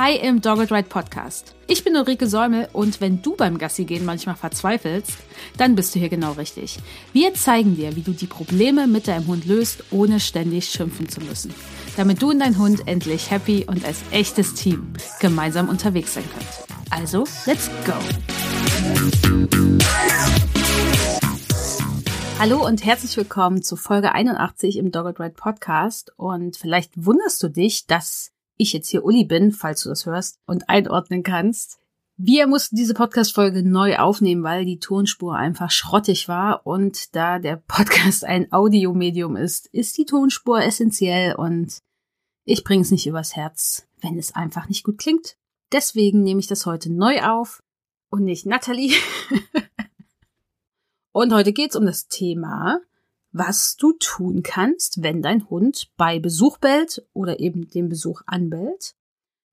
Hi im Dogged Ride Podcast. Ich bin Ulrike Säumel und wenn du beim Gassi gehen manchmal verzweifelst, dann bist du hier genau richtig. Wir zeigen dir, wie du die Probleme mit deinem Hund löst, ohne ständig schimpfen zu müssen. Damit du und dein Hund endlich happy und als echtes Team gemeinsam unterwegs sein könnt. Also, let's go! Hallo und herzlich willkommen zu Folge 81 im Dogged Ride Podcast. Und vielleicht wunderst du dich, dass ich jetzt hier Uli bin, falls du das hörst und einordnen kannst. Wir mussten diese Podcast-Folge neu aufnehmen, weil die Tonspur einfach schrottig war und da der Podcast ein Audiomedium ist, ist die Tonspur essentiell und ich bringe es nicht übers Herz, wenn es einfach nicht gut klingt. Deswegen nehme ich das heute neu auf und nicht Natalie. und heute geht's um das Thema was du tun kannst, wenn dein Hund bei Besuch bellt oder eben den Besuch anbellt.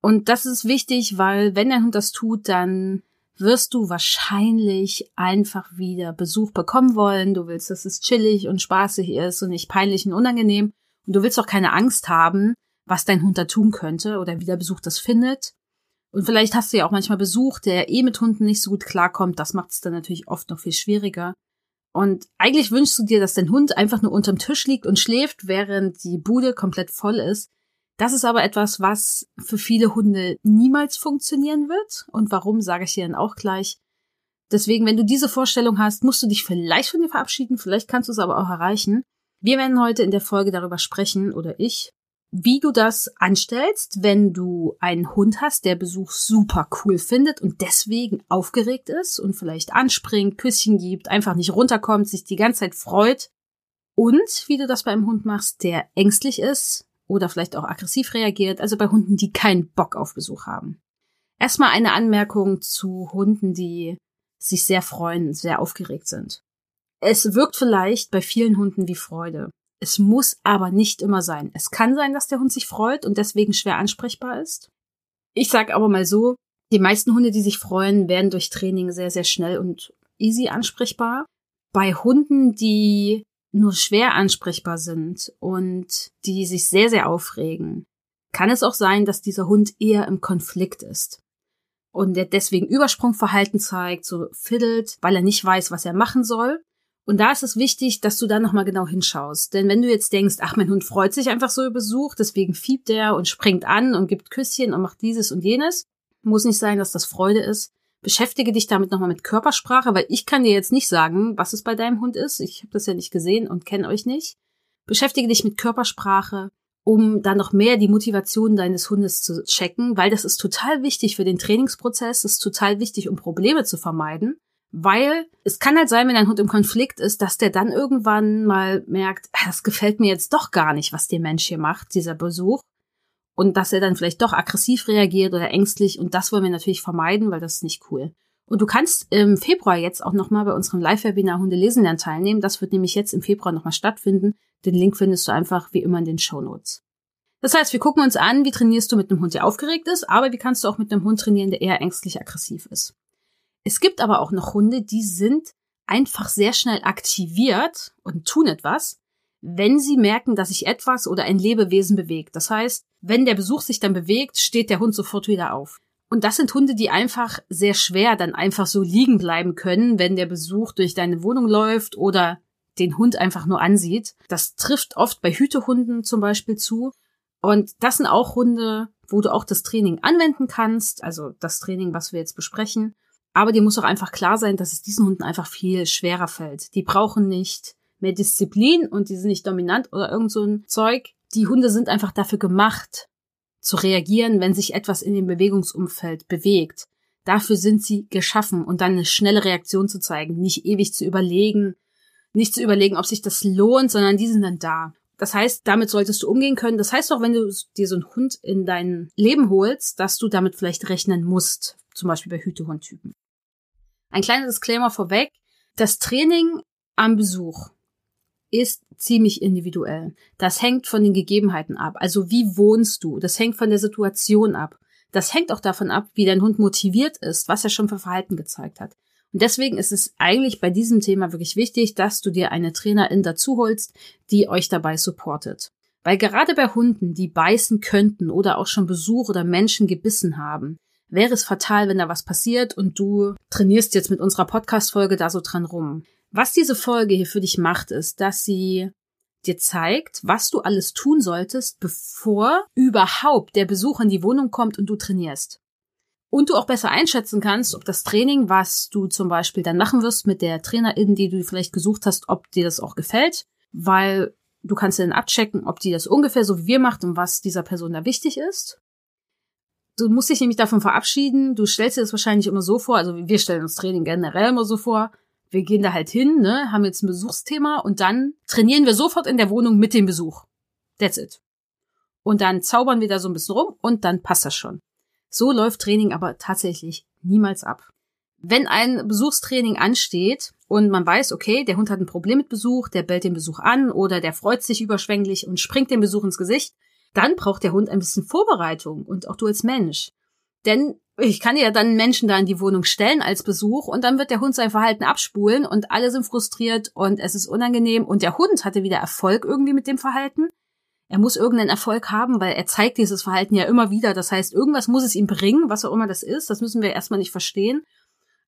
Und das ist wichtig, weil wenn dein Hund das tut, dann wirst du wahrscheinlich einfach wieder Besuch bekommen wollen. Du willst, dass es chillig und spaßig ist und nicht peinlich und unangenehm. Und du willst auch keine Angst haben, was dein Hund da tun könnte oder wie der Besuch das findet. Und vielleicht hast du ja auch manchmal Besuch, der eh mit Hunden nicht so gut klarkommt. Das macht es dann natürlich oft noch viel schwieriger. Und eigentlich wünschst du dir, dass dein Hund einfach nur unterm Tisch liegt und schläft, während die Bude komplett voll ist. Das ist aber etwas, was für viele Hunde niemals funktionieren wird. Und warum, sage ich dir dann auch gleich. Deswegen, wenn du diese Vorstellung hast, musst du dich vielleicht von dir verabschieden, vielleicht kannst du es aber auch erreichen. Wir werden heute in der Folge darüber sprechen, oder ich, wie du das anstellst, wenn du einen Hund hast, der Besuch super cool findet und deswegen aufgeregt ist und vielleicht anspringt, Küsschen gibt, einfach nicht runterkommt, sich die ganze Zeit freut. Und wie du das beim Hund machst, der ängstlich ist oder vielleicht auch aggressiv reagiert, also bei Hunden, die keinen Bock auf Besuch haben. Erstmal eine Anmerkung zu Hunden, die sich sehr freuen, sehr aufgeregt sind. Es wirkt vielleicht bei vielen Hunden wie Freude. Es muss aber nicht immer sein. Es kann sein, dass der Hund sich freut und deswegen schwer ansprechbar ist. Ich sag aber mal so, die meisten Hunde, die sich freuen, werden durch Training sehr, sehr schnell und easy ansprechbar. Bei Hunden, die nur schwer ansprechbar sind und die sich sehr, sehr aufregen, kann es auch sein, dass dieser Hund eher im Konflikt ist. Und der deswegen Übersprungverhalten zeigt, so fiddelt, weil er nicht weiß, was er machen soll. Und da ist es wichtig, dass du da nochmal genau hinschaust. Denn wenn du jetzt denkst, ach, mein Hund freut sich einfach so über Besuch, deswegen fiebt er und springt an und gibt Küsschen und macht dieses und jenes, muss nicht sein, dass das Freude ist. Beschäftige dich damit nochmal mit Körpersprache, weil ich kann dir jetzt nicht sagen, was es bei deinem Hund ist. Ich habe das ja nicht gesehen und kenne euch nicht. Beschäftige dich mit Körpersprache, um dann noch mehr die Motivation deines Hundes zu checken, weil das ist total wichtig für den Trainingsprozess, ist total wichtig, um Probleme zu vermeiden. Weil es kann halt sein, wenn ein Hund im Konflikt ist, dass der dann irgendwann mal merkt, ah, das gefällt mir jetzt doch gar nicht, was der Mensch hier macht, dieser Besuch. Und dass er dann vielleicht doch aggressiv reagiert oder ängstlich. Und das wollen wir natürlich vermeiden, weil das ist nicht cool. Und du kannst im Februar jetzt auch nochmal bei unserem Live-Webinar Hunde lesen lernen teilnehmen. Das wird nämlich jetzt im Februar nochmal stattfinden. Den Link findest du einfach wie immer in den Show Notes. Das heißt, wir gucken uns an, wie trainierst du mit einem Hund, der aufgeregt ist, aber wie kannst du auch mit einem Hund trainieren, der eher ängstlich aggressiv ist. Es gibt aber auch noch Hunde, die sind einfach sehr schnell aktiviert und tun etwas, wenn sie merken, dass sich etwas oder ein Lebewesen bewegt. Das heißt, wenn der Besuch sich dann bewegt, steht der Hund sofort wieder auf. Und das sind Hunde, die einfach sehr schwer dann einfach so liegen bleiben können, wenn der Besuch durch deine Wohnung läuft oder den Hund einfach nur ansieht. Das trifft oft bei Hütehunden zum Beispiel zu. Und das sind auch Hunde, wo du auch das Training anwenden kannst, also das Training, was wir jetzt besprechen. Aber dir muss auch einfach klar sein, dass es diesen Hunden einfach viel schwerer fällt. Die brauchen nicht mehr Disziplin und die sind nicht dominant oder irgend so ein Zeug. Die Hunde sind einfach dafür gemacht, zu reagieren, wenn sich etwas in dem Bewegungsumfeld bewegt. Dafür sind sie geschaffen und dann eine schnelle Reaktion zu zeigen, nicht ewig zu überlegen, nicht zu überlegen, ob sich das lohnt, sondern die sind dann da. Das heißt, damit solltest du umgehen können. Das heißt auch, wenn du dir so einen Hund in dein Leben holst, dass du damit vielleicht rechnen musst, zum Beispiel bei Hütehundtypen. Ein kleiner Disclaimer vorweg. Das Training am Besuch ist ziemlich individuell. Das hängt von den Gegebenheiten ab. Also wie wohnst du? Das hängt von der Situation ab. Das hängt auch davon ab, wie dein Hund motiviert ist, was er schon für Verhalten gezeigt hat. Und deswegen ist es eigentlich bei diesem Thema wirklich wichtig, dass du dir eine Trainerin dazu holst, die euch dabei supportet. Weil gerade bei Hunden, die beißen könnten oder auch schon Besuch oder Menschen gebissen haben, wäre es fatal, wenn da was passiert und du trainierst jetzt mit unserer Podcast-Folge da so dran rum. Was diese Folge hier für dich macht, ist, dass sie dir zeigt, was du alles tun solltest, bevor überhaupt der Besuch in die Wohnung kommt und du trainierst. Und du auch besser einschätzen kannst, ob das Training, was du zum Beispiel dann machen wirst mit der Trainerin, die du vielleicht gesucht hast, ob dir das auch gefällt, weil du kannst dann abchecken, ob die das ungefähr so wie wir macht und was dieser Person da wichtig ist. Du musst dich nämlich davon verabschieden. Du stellst dir das wahrscheinlich immer so vor, also wir stellen uns Training generell immer so vor. Wir gehen da halt hin, ne, haben jetzt ein Besuchsthema und dann trainieren wir sofort in der Wohnung mit dem Besuch. That's it. Und dann zaubern wir da so ein bisschen rum und dann passt das schon. So läuft Training aber tatsächlich niemals ab. Wenn ein Besuchstraining ansteht und man weiß, okay, der Hund hat ein Problem mit Besuch, der bellt den Besuch an oder der freut sich überschwänglich und springt dem Besuch ins Gesicht, dann braucht der Hund ein bisschen Vorbereitung und auch du als Mensch. Denn ich kann ja dann Menschen da in die Wohnung stellen als Besuch und dann wird der Hund sein Verhalten abspulen und alle sind frustriert und es ist unangenehm und der Hund hatte wieder Erfolg irgendwie mit dem Verhalten. Er muss irgendeinen Erfolg haben, weil er zeigt dieses Verhalten ja immer wieder. Das heißt, irgendwas muss es ihm bringen, was auch immer das ist. Das müssen wir erstmal nicht verstehen.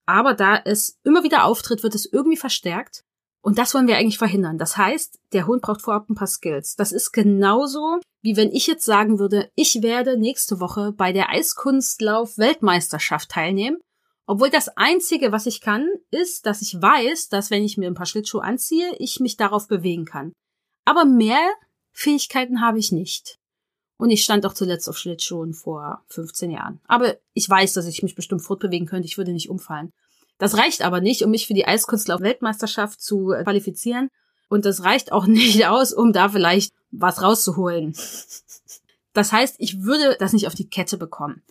Aber da es immer wieder auftritt, wird es irgendwie verstärkt. Und das wollen wir eigentlich verhindern. Das heißt, der Hund braucht vorab ein paar Skills. Das ist genauso, wie wenn ich jetzt sagen würde, ich werde nächste Woche bei der Eiskunstlauf-Weltmeisterschaft teilnehmen. Obwohl das Einzige, was ich kann, ist, dass ich weiß, dass wenn ich mir ein paar Schlittschuhe anziehe, ich mich darauf bewegen kann. Aber mehr Fähigkeiten habe ich nicht. Und ich stand auch zuletzt auf Schlittschuhen vor 15 Jahren. Aber ich weiß, dass ich mich bestimmt fortbewegen könnte. Ich würde nicht umfallen. Das reicht aber nicht, um mich für die Eiskunstlauf-Weltmeisterschaft zu äh, qualifizieren. Und das reicht auch nicht aus, um da vielleicht was rauszuholen. Das heißt, ich würde das nicht auf die Kette bekommen.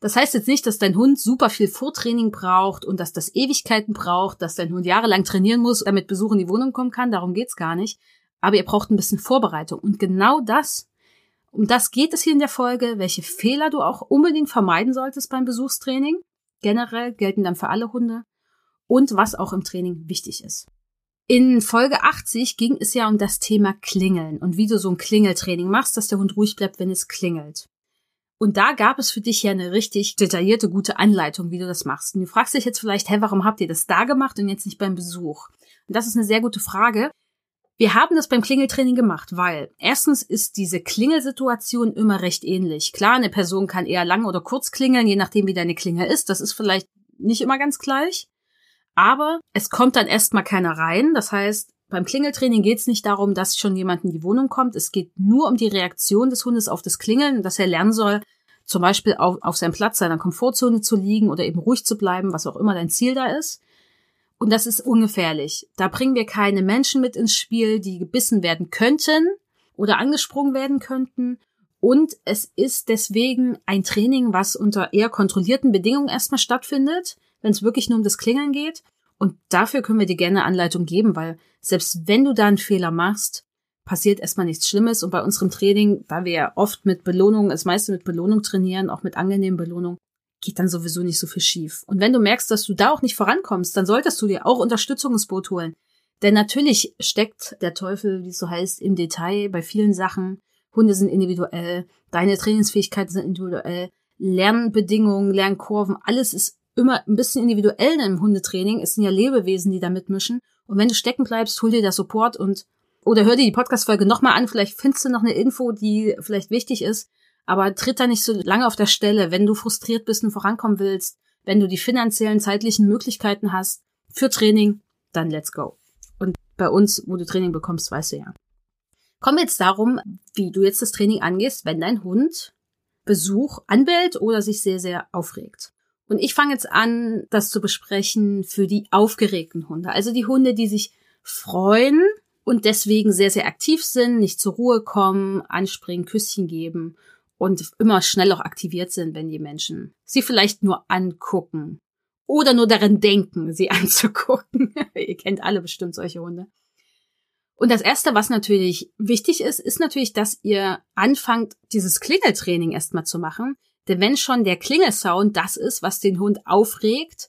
Das heißt jetzt nicht, dass dein Hund super viel Vortraining braucht und dass das Ewigkeiten braucht, dass dein Hund jahrelang trainieren muss, damit Besuch in die Wohnung kommen kann. Darum geht's gar nicht. Aber ihr braucht ein bisschen Vorbereitung. Und genau das, um das geht es hier in der Folge, welche Fehler du auch unbedingt vermeiden solltest beim Besuchstraining. Generell gelten dann für alle Hunde und was auch im Training wichtig ist. In Folge 80 ging es ja um das Thema Klingeln und wie du so ein Klingeltraining machst, dass der Hund ruhig bleibt, wenn es klingelt. Und da gab es für dich ja eine richtig detaillierte, gute Anleitung, wie du das machst. Und du fragst dich jetzt vielleicht, hä, warum habt ihr das da gemacht und jetzt nicht beim Besuch? Und das ist eine sehr gute Frage. Wir haben das beim Klingeltraining gemacht, weil erstens ist diese Klingelsituation immer recht ähnlich. Klar, eine Person kann eher lang oder kurz klingeln, je nachdem wie deine Klingel ist. Das ist vielleicht nicht immer ganz gleich. Aber es kommt dann erstmal keiner rein. Das heißt, beim Klingeltraining geht es nicht darum, dass schon jemand in die Wohnung kommt. Es geht nur um die Reaktion des Hundes auf das Klingeln, dass er lernen soll, zum Beispiel auf, auf seinem Platz seiner Komfortzone zu liegen oder eben ruhig zu bleiben, was auch immer dein Ziel da ist. Und das ist ungefährlich. Da bringen wir keine Menschen mit ins Spiel, die gebissen werden könnten oder angesprungen werden könnten. Und es ist deswegen ein Training, was unter eher kontrollierten Bedingungen erstmal stattfindet wenn es wirklich nur um das Klingeln geht. Und dafür können wir dir gerne Anleitung geben, weil selbst wenn du da einen Fehler machst, passiert erstmal nichts Schlimmes. Und bei unserem Training, da wir ja oft mit Belohnung, das meiste mit Belohnung trainieren, auch mit angenehmen Belohnung, geht dann sowieso nicht so viel schief. Und wenn du merkst, dass du da auch nicht vorankommst, dann solltest du dir auch Unterstützung ins Boot holen. Denn natürlich steckt der Teufel, wie es so heißt, im Detail bei vielen Sachen. Hunde sind individuell, deine Trainingsfähigkeiten sind individuell, Lernbedingungen, Lernkurven, alles ist immer ein bisschen individuell im Hundetraining. Es sind ja Lebewesen, die da mitmischen. Und wenn du stecken bleibst, hol dir da Support und oder hör dir die Podcast-Folge nochmal an. Vielleicht findest du noch eine Info, die vielleicht wichtig ist. Aber tritt da nicht so lange auf der Stelle. Wenn du frustriert bist und vorankommen willst, wenn du die finanziellen, zeitlichen Möglichkeiten hast für Training, dann let's go. Und bei uns, wo du Training bekommst, weißt du ja. Kommen wir jetzt darum, wie du jetzt das Training angehst, wenn dein Hund Besuch anbellt oder sich sehr, sehr aufregt. Und ich fange jetzt an, das zu besprechen für die aufgeregten Hunde. Also die Hunde, die sich freuen und deswegen sehr, sehr aktiv sind, nicht zur Ruhe kommen, anspringen, Küsschen geben und immer schnell auch aktiviert sind, wenn die Menschen sie vielleicht nur angucken oder nur daran denken, sie anzugucken. Ihr kennt alle bestimmt solche Hunde. Und das erste, was natürlich wichtig ist, ist natürlich, dass ihr anfangt, dieses Klingeltraining erstmal zu machen. Denn wenn schon der Klingelsound das ist, was den Hund aufregt,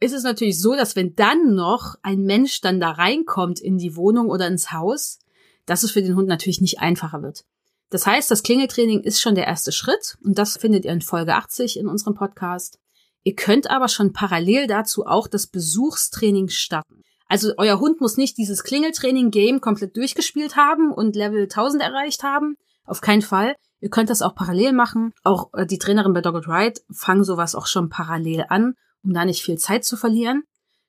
ist es natürlich so, dass wenn dann noch ein Mensch dann da reinkommt in die Wohnung oder ins Haus, dass es für den Hund natürlich nicht einfacher wird. Das heißt, das Klingeltraining ist schon der erste Schritt und das findet ihr in Folge 80 in unserem Podcast. Ihr könnt aber schon parallel dazu auch das Besuchstraining starten. Also euer Hund muss nicht dieses Klingeltraining-Game komplett durchgespielt haben und Level 1000 erreicht haben. Auf keinen Fall. Ihr könnt das auch parallel machen. Auch äh, die Trainerin bei Dogged Ride fangen sowas auch schon parallel an, um da nicht viel Zeit zu verlieren.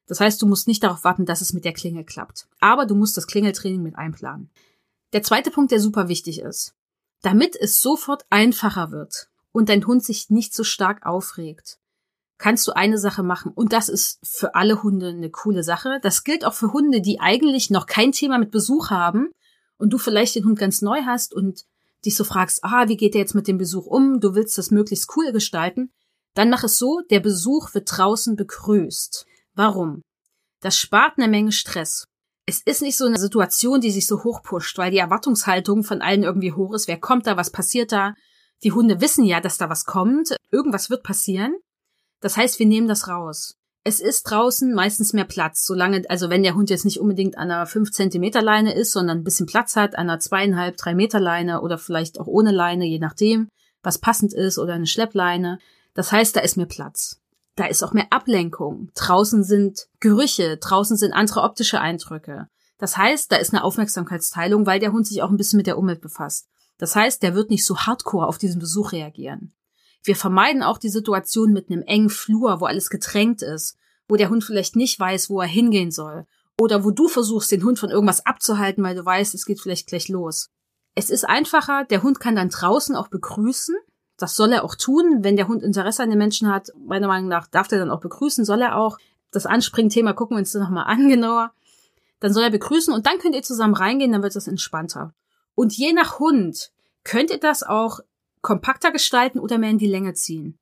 Das heißt, du musst nicht darauf warten, dass es mit der Klingel klappt. Aber du musst das Klingeltraining mit einplanen. Der zweite Punkt, der super wichtig ist. Damit es sofort einfacher wird und dein Hund sich nicht so stark aufregt, kannst du eine Sache machen. Und das ist für alle Hunde eine coole Sache. Das gilt auch für Hunde, die eigentlich noch kein Thema mit Besuch haben und du vielleicht den Hund ganz neu hast und dich so fragst, ah, wie geht der jetzt mit dem Besuch um? Du willst das möglichst cool gestalten. Dann mach es so, der Besuch wird draußen begrüßt. Warum? Das spart eine Menge Stress. Es ist nicht so eine Situation, die sich so hochpusht, weil die Erwartungshaltung von allen irgendwie hoch ist. Wer kommt da? Was passiert da? Die Hunde wissen ja, dass da was kommt. Irgendwas wird passieren. Das heißt, wir nehmen das raus. Es ist draußen meistens mehr Platz, solange, also wenn der Hund jetzt nicht unbedingt an einer 5 Zentimeter Leine ist, sondern ein bisschen Platz hat, an einer zweieinhalb, drei Meter Leine oder vielleicht auch ohne Leine, je nachdem, was passend ist oder eine Schleppleine. Das heißt, da ist mehr Platz. Da ist auch mehr Ablenkung. Draußen sind Gerüche, draußen sind andere optische Eindrücke. Das heißt, da ist eine Aufmerksamkeitsteilung, weil der Hund sich auch ein bisschen mit der Umwelt befasst. Das heißt, der wird nicht so hardcore auf diesen Besuch reagieren. Wir vermeiden auch die Situation mit einem engen Flur, wo alles getränkt ist, wo der Hund vielleicht nicht weiß, wo er hingehen soll. Oder wo du versuchst, den Hund von irgendwas abzuhalten, weil du weißt, es geht vielleicht gleich los. Es ist einfacher, der Hund kann dann draußen auch begrüßen. Das soll er auch tun. Wenn der Hund Interesse an den Menschen hat, meiner Meinung nach, darf der dann auch begrüßen, soll er auch. Das Anspringthema gucken wir uns dann nochmal an, genauer. Dann soll er begrüßen und dann könnt ihr zusammen reingehen, dann wird es entspannter. Und je nach Hund könnt ihr das auch kompakter gestalten oder mehr in die Länge ziehen.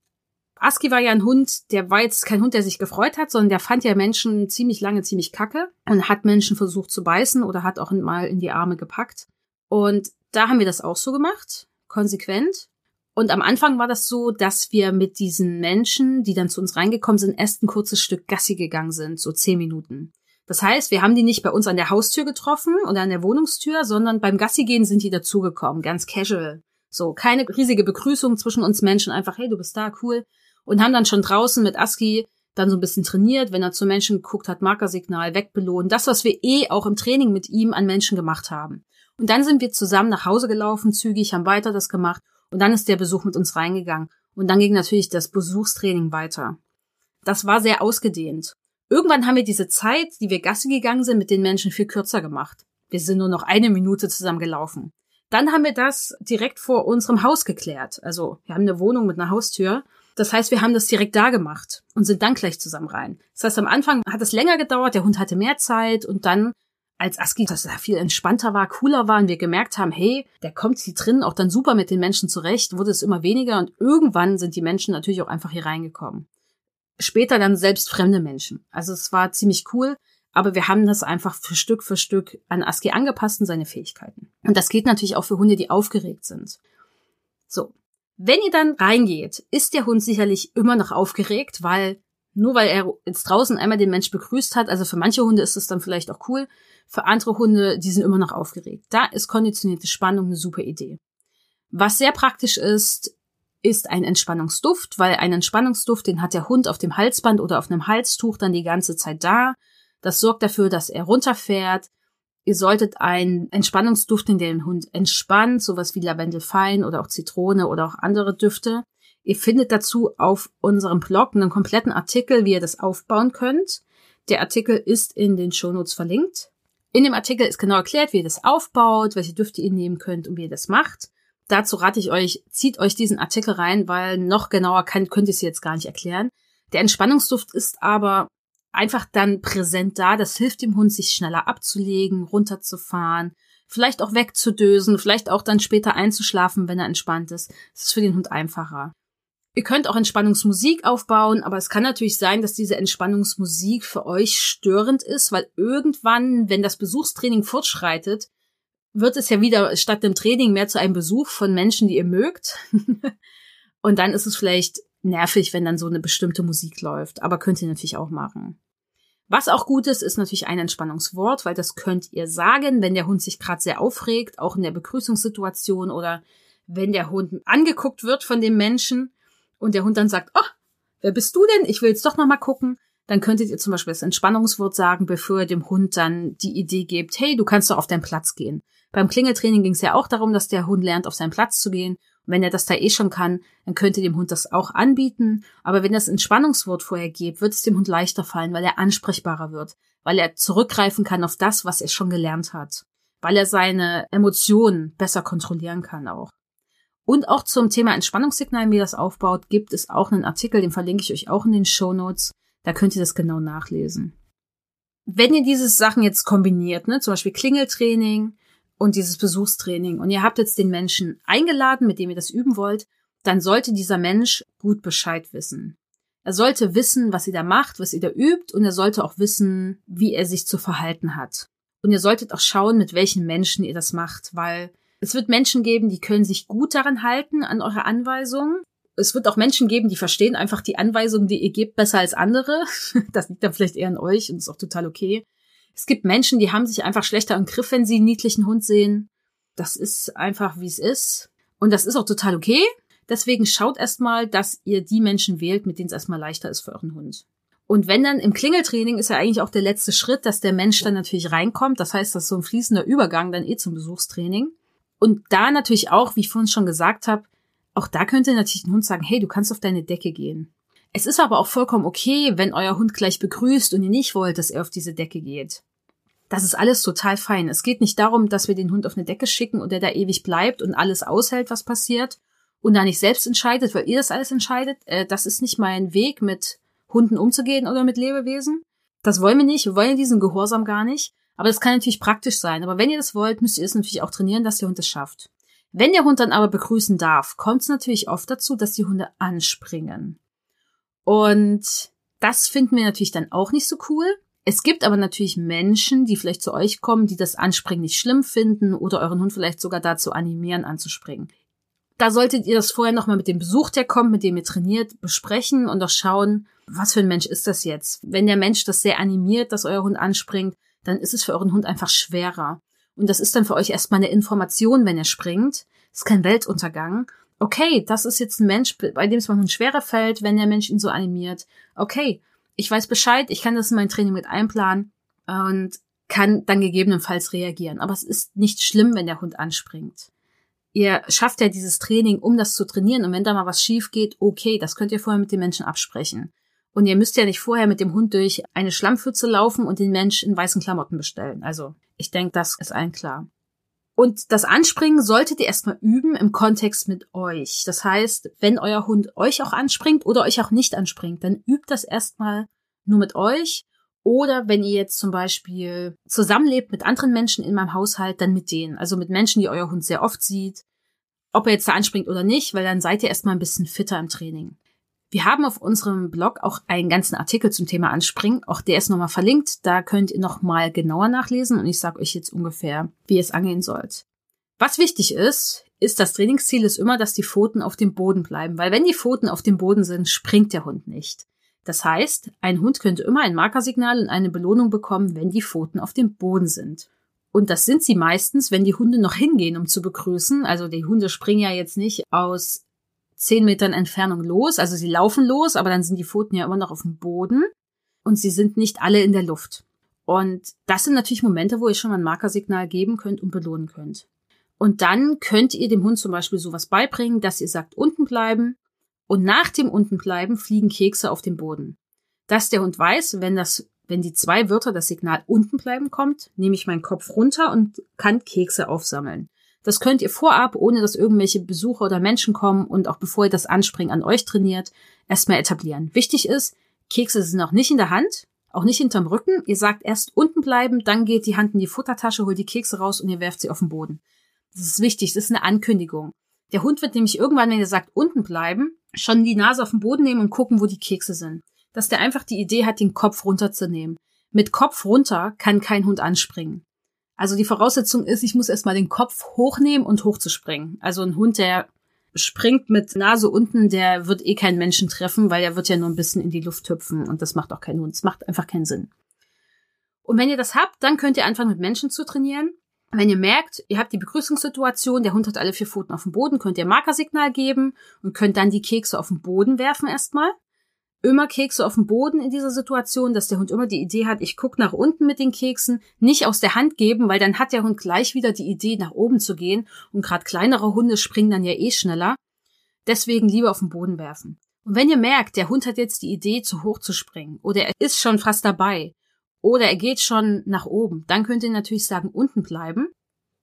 Aski war ja ein Hund, der war jetzt kein Hund, der sich gefreut hat, sondern der fand ja Menschen ziemlich lange ziemlich kacke und hat Menschen versucht zu beißen oder hat auch mal in die Arme gepackt. Und da haben wir das auch so gemacht, konsequent. Und am Anfang war das so, dass wir mit diesen Menschen, die dann zu uns reingekommen sind, erst ein kurzes Stück Gassi gegangen sind, so zehn Minuten. Das heißt, wir haben die nicht bei uns an der Haustür getroffen oder an der Wohnungstür, sondern beim Gassi gehen sind die dazugekommen, ganz casual. So, keine riesige Begrüßung zwischen uns Menschen, einfach, hey, du bist da, cool. Und haben dann schon draußen mit Aski dann so ein bisschen trainiert, wenn er zu Menschen geguckt hat, Markersignal, wegbelohnen. Das, was wir eh auch im Training mit ihm an Menschen gemacht haben. Und dann sind wir zusammen nach Hause gelaufen, zügig, haben weiter das gemacht. Und dann ist der Besuch mit uns reingegangen. Und dann ging natürlich das Besuchstraining weiter. Das war sehr ausgedehnt. Irgendwann haben wir diese Zeit, die wir Gasse gegangen sind, mit den Menschen viel kürzer gemacht. Wir sind nur noch eine Minute zusammen gelaufen. Dann haben wir das direkt vor unserem Haus geklärt. Also wir haben eine Wohnung mit einer Haustür. Das heißt, wir haben das direkt da gemacht und sind dann gleich zusammen rein. Das heißt, am Anfang hat es länger gedauert, der Hund hatte mehr Zeit und dann, als Aski das viel entspannter war, cooler war und wir gemerkt haben, hey, der kommt hier drin auch dann super mit den Menschen zurecht, wurde es immer weniger und irgendwann sind die Menschen natürlich auch einfach hier reingekommen. Später dann selbst fremde Menschen. Also es war ziemlich cool. Aber wir haben das einfach für Stück für Stück an ASCII angepasst und seine Fähigkeiten. Und das geht natürlich auch für Hunde, die aufgeregt sind. So. Wenn ihr dann reingeht, ist der Hund sicherlich immer noch aufgeregt, weil nur weil er jetzt draußen einmal den Mensch begrüßt hat, also für manche Hunde ist es dann vielleicht auch cool, für andere Hunde, die sind immer noch aufgeregt. Da ist konditionierte Spannung eine super Idee. Was sehr praktisch ist, ist ein Entspannungsduft, weil ein Entspannungsduft, den hat der Hund auf dem Halsband oder auf einem Halstuch dann die ganze Zeit da. Das sorgt dafür, dass er runterfährt. Ihr solltet einen Entspannungsduft, in den Hund entspannt, sowas wie Lavendelfein oder auch Zitrone oder auch andere Düfte. Ihr findet dazu auf unserem Blog einen kompletten Artikel, wie ihr das aufbauen könnt. Der Artikel ist in den Shownotes verlinkt. In dem Artikel ist genau erklärt, wie ihr das aufbaut, welche Düfte ihr nehmen könnt und wie ihr das macht. Dazu rate ich euch, zieht euch diesen Artikel rein, weil noch genauer könnt ihr es jetzt gar nicht erklären. Der Entspannungsduft ist aber einfach dann präsent da. Das hilft dem Hund, sich schneller abzulegen, runterzufahren, vielleicht auch wegzudösen, vielleicht auch dann später einzuschlafen, wenn er entspannt ist. Das ist für den Hund einfacher. Ihr könnt auch Entspannungsmusik aufbauen, aber es kann natürlich sein, dass diese Entspannungsmusik für euch störend ist, weil irgendwann, wenn das Besuchstraining fortschreitet, wird es ja wieder statt dem Training mehr zu einem Besuch von Menschen, die ihr mögt. Und dann ist es vielleicht nervig, wenn dann so eine bestimmte Musik läuft, aber könnt ihr natürlich auch machen. Was auch gut ist, ist natürlich ein Entspannungswort, weil das könnt ihr sagen, wenn der Hund sich gerade sehr aufregt, auch in der Begrüßungssituation oder wenn der Hund angeguckt wird von dem Menschen und der Hund dann sagt, oh, wer bist du denn? Ich will jetzt doch noch mal gucken. Dann könntet ihr zum Beispiel das Entspannungswort sagen, bevor ihr dem Hund dann die Idee gebt, hey, du kannst doch auf deinen Platz gehen. Beim Klingeltraining ging es ja auch darum, dass der Hund lernt, auf seinen Platz zu gehen. Wenn er das da eh schon kann, dann könnt ihr dem Hund das auch anbieten. Aber wenn das Entspannungswort vorher gibt, wird es dem Hund leichter fallen, weil er ansprechbarer wird, weil er zurückgreifen kann auf das, was er schon gelernt hat, weil er seine Emotionen besser kontrollieren kann auch. Und auch zum Thema Entspannungssignal, wie das aufbaut, gibt es auch einen Artikel, den verlinke ich euch auch in den Show Notes. Da könnt ihr das genau nachlesen. Wenn ihr diese Sachen jetzt kombiniert, ne, zum Beispiel Klingeltraining, und dieses Besuchstraining und ihr habt jetzt den Menschen eingeladen, mit dem ihr das üben wollt, dann sollte dieser Mensch gut Bescheid wissen. Er sollte wissen, was ihr da macht, was ihr da übt und er sollte auch wissen, wie er sich zu verhalten hat. Und ihr solltet auch schauen, mit welchen Menschen ihr das macht, weil es wird Menschen geben, die können sich gut daran halten, an eure Anweisungen. Es wird auch Menschen geben, die verstehen einfach die Anweisungen, die ihr gebt, besser als andere. Das liegt dann vielleicht eher an euch und ist auch total okay. Es gibt Menschen, die haben sich einfach schlechter im Griff, wenn sie einen niedlichen Hund sehen. Das ist einfach, wie es ist. Und das ist auch total okay. Deswegen schaut erstmal, dass ihr die Menschen wählt, mit denen es erstmal leichter ist für euren Hund. Und wenn dann im Klingeltraining ist ja eigentlich auch der letzte Schritt, dass der Mensch dann natürlich reinkommt. Das heißt, das ist so ein fließender Übergang dann eh zum Besuchstraining. Und da natürlich auch, wie ich vorhin schon gesagt habe, auch da könnte natürlich ein Hund sagen, hey, du kannst auf deine Decke gehen. Es ist aber auch vollkommen okay, wenn euer Hund gleich begrüßt und ihr nicht wollt, dass er auf diese Decke geht. Das ist alles total fein. Es geht nicht darum, dass wir den Hund auf eine Decke schicken und der da ewig bleibt und alles aushält, was passiert und da nicht selbst entscheidet, weil ihr das alles entscheidet. Äh, das ist nicht mein Weg, mit Hunden umzugehen oder mit Lebewesen. Das wollen wir nicht. Wir wollen diesen Gehorsam gar nicht. Aber das kann natürlich praktisch sein. Aber wenn ihr das wollt, müsst ihr es natürlich auch trainieren, dass der Hund es schafft. Wenn der Hund dann aber begrüßen darf, kommt es natürlich oft dazu, dass die Hunde anspringen. Und das finden wir natürlich dann auch nicht so cool. Es gibt aber natürlich Menschen, die vielleicht zu euch kommen, die das Anspringen nicht schlimm finden oder euren Hund vielleicht sogar dazu animieren, anzuspringen. Da solltet ihr das vorher nochmal mit dem Besuch, der kommt, mit dem ihr trainiert, besprechen und auch schauen, was für ein Mensch ist das jetzt. Wenn der Mensch das sehr animiert, dass euer Hund anspringt, dann ist es für euren Hund einfach schwerer. Und das ist dann für euch erstmal eine Information, wenn er springt. Ist kein Weltuntergang okay, das ist jetzt ein Mensch, bei dem es manchmal schwerer fällt, wenn der Mensch ihn so animiert. Okay, ich weiß Bescheid, ich kann das in mein Training mit einplanen und kann dann gegebenenfalls reagieren. Aber es ist nicht schlimm, wenn der Hund anspringt. Ihr schafft ja dieses Training, um das zu trainieren. Und wenn da mal was schief geht, okay, das könnt ihr vorher mit dem Menschen absprechen. Und ihr müsst ja nicht vorher mit dem Hund durch eine Schlammpfütze laufen und den Mensch in weißen Klamotten bestellen. Also, ich denke, das ist allen klar. Und das Anspringen solltet ihr erstmal üben im Kontext mit euch. Das heißt, wenn euer Hund euch auch anspringt oder euch auch nicht anspringt, dann übt das erstmal nur mit euch. Oder wenn ihr jetzt zum Beispiel zusammenlebt mit anderen Menschen in meinem Haushalt, dann mit denen. Also mit Menschen, die euer Hund sehr oft sieht. Ob er jetzt da anspringt oder nicht, weil dann seid ihr erstmal ein bisschen fitter im Training. Wir haben auf unserem Blog auch einen ganzen Artikel zum Thema Anspringen. Auch der ist nochmal verlinkt. Da könnt ihr nochmal genauer nachlesen und ich sage euch jetzt ungefähr, wie ihr es angehen sollt. Was wichtig ist, ist, das Trainingsziel ist immer, dass die Pfoten auf dem Boden bleiben, weil wenn die Pfoten auf dem Boden sind, springt der Hund nicht. Das heißt, ein Hund könnte immer ein Markersignal und eine Belohnung bekommen, wenn die Pfoten auf dem Boden sind. Und das sind sie meistens, wenn die Hunde noch hingehen, um zu begrüßen. Also die Hunde springen ja jetzt nicht aus zehn Metern Entfernung los. Also sie laufen los, aber dann sind die Pfoten ja immer noch auf dem Boden und sie sind nicht alle in der Luft. Und das sind natürlich Momente, wo ihr schon ein Markersignal geben könnt und belohnen könnt. Und dann könnt ihr dem Hund zum Beispiel sowas beibringen, dass ihr sagt, unten bleiben. Und nach dem unten bleiben fliegen Kekse auf den Boden. Dass der Hund weiß, wenn das, wenn die zwei Wörter das Signal unten bleiben kommt, nehme ich meinen Kopf runter und kann Kekse aufsammeln. Das könnt ihr vorab, ohne dass irgendwelche Besucher oder Menschen kommen und auch bevor ihr das Anspringen an euch trainiert, erstmal etablieren. Wichtig ist, Kekse sind auch nicht in der Hand, auch nicht hinterm Rücken. Ihr sagt erst unten bleiben, dann geht die Hand in die Futtertasche, holt die Kekse raus und ihr werft sie auf den Boden. Das ist wichtig, das ist eine Ankündigung. Der Hund wird nämlich irgendwann, wenn ihr sagt unten bleiben, schon die Nase auf den Boden nehmen und gucken, wo die Kekse sind. Dass der einfach die Idee hat, den Kopf runterzunehmen. Mit Kopf runter kann kein Hund anspringen. Also die Voraussetzung ist, ich muss erstmal den Kopf hochnehmen und hochzuspringen. Also ein Hund, der springt mit Nase unten, der wird eh keinen Menschen treffen, weil er wird ja nur ein bisschen in die Luft hüpfen und das macht auch keinen Hund. Das macht einfach keinen Sinn. Und wenn ihr das habt, dann könnt ihr anfangen mit Menschen zu trainieren. Wenn ihr merkt, ihr habt die Begrüßungssituation, der Hund hat alle vier Pfoten auf dem Boden, könnt ihr Markersignal geben und könnt dann die Kekse auf den Boden werfen erstmal. Immer Kekse auf dem Boden in dieser Situation, dass der Hund immer die Idee hat, ich gucke nach unten mit den Keksen, nicht aus der Hand geben, weil dann hat der Hund gleich wieder die Idee, nach oben zu gehen. Und gerade kleinere Hunde springen dann ja eh schneller. Deswegen lieber auf den Boden werfen. Und wenn ihr merkt, der Hund hat jetzt die Idee, zu hoch zu springen, oder er ist schon fast dabei, oder er geht schon nach oben, dann könnt ihr natürlich sagen, unten bleiben.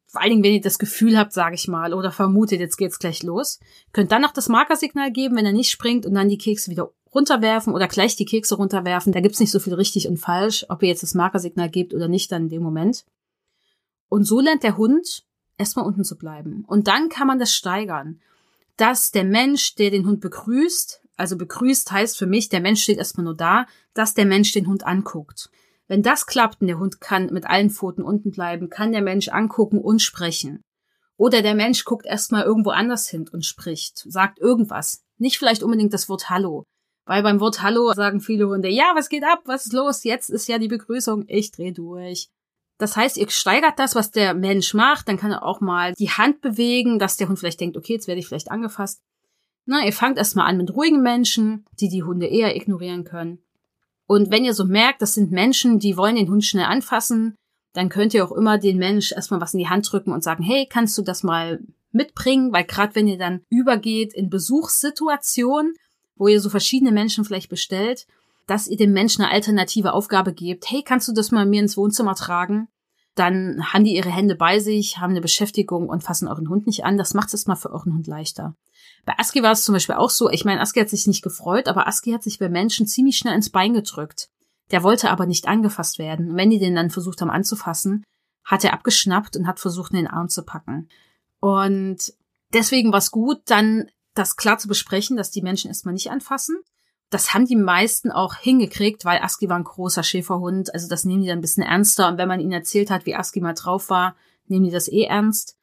Vor allen Dingen, wenn ihr das Gefühl habt, sage ich mal, oder vermutet, jetzt geht's gleich los. Könnt dann noch das Markersignal geben, wenn er nicht springt und dann die Kekse wieder runterwerfen oder gleich die Kekse runterwerfen. Da gibt's nicht so viel richtig und falsch, ob ihr jetzt das Markersignal gebt oder nicht dann in dem Moment. Und so lernt der Hund erstmal unten zu bleiben. Und dann kann man das steigern, dass der Mensch, der den Hund begrüßt, also begrüßt heißt für mich, der Mensch steht erstmal nur da, dass der Mensch den Hund anguckt. Wenn das klappt und der Hund kann mit allen Pfoten unten bleiben, kann der Mensch angucken und sprechen. Oder der Mensch guckt erstmal irgendwo anders hin und spricht, sagt irgendwas. Nicht vielleicht unbedingt das Wort Hallo. Weil beim Wort Hallo sagen viele Hunde, ja, was geht ab? Was ist los? Jetzt ist ja die Begrüßung. Ich dreh durch. Das heißt, ihr steigert das, was der Mensch macht, dann kann er auch mal die Hand bewegen, dass der Hund vielleicht denkt, okay, jetzt werde ich vielleicht angefasst. Na, ihr fangt erstmal an mit ruhigen Menschen, die die Hunde eher ignorieren können. Und wenn ihr so merkt, das sind Menschen, die wollen den Hund schnell anfassen, dann könnt ihr auch immer den Mensch erstmal was in die Hand drücken und sagen, hey, kannst du das mal mitbringen? Weil gerade wenn ihr dann übergeht in Besuchssituationen, wo ihr so verschiedene Menschen vielleicht bestellt, dass ihr dem Menschen eine alternative Aufgabe gebt. Hey, kannst du das mal mir ins Wohnzimmer tragen? Dann haben die ihre Hände bei sich, haben eine Beschäftigung und fassen euren Hund nicht an. Das macht es mal für euren Hund leichter. Bei Aski war es zum Beispiel auch so. Ich meine, Aski hat sich nicht gefreut, aber Aski hat sich bei Menschen ziemlich schnell ins Bein gedrückt. Der wollte aber nicht angefasst werden. Und wenn die den dann versucht haben anzufassen, hat er abgeschnappt und hat versucht, in den Arm zu packen. Und deswegen war es gut, dann das klar zu besprechen, dass die Menschen erstmal nicht anfassen. Das haben die meisten auch hingekriegt, weil Aski war ein großer Schäferhund. Also das nehmen die dann ein bisschen ernster. Und wenn man ihnen erzählt hat, wie Aski mal drauf war, nehmen die das eh ernst.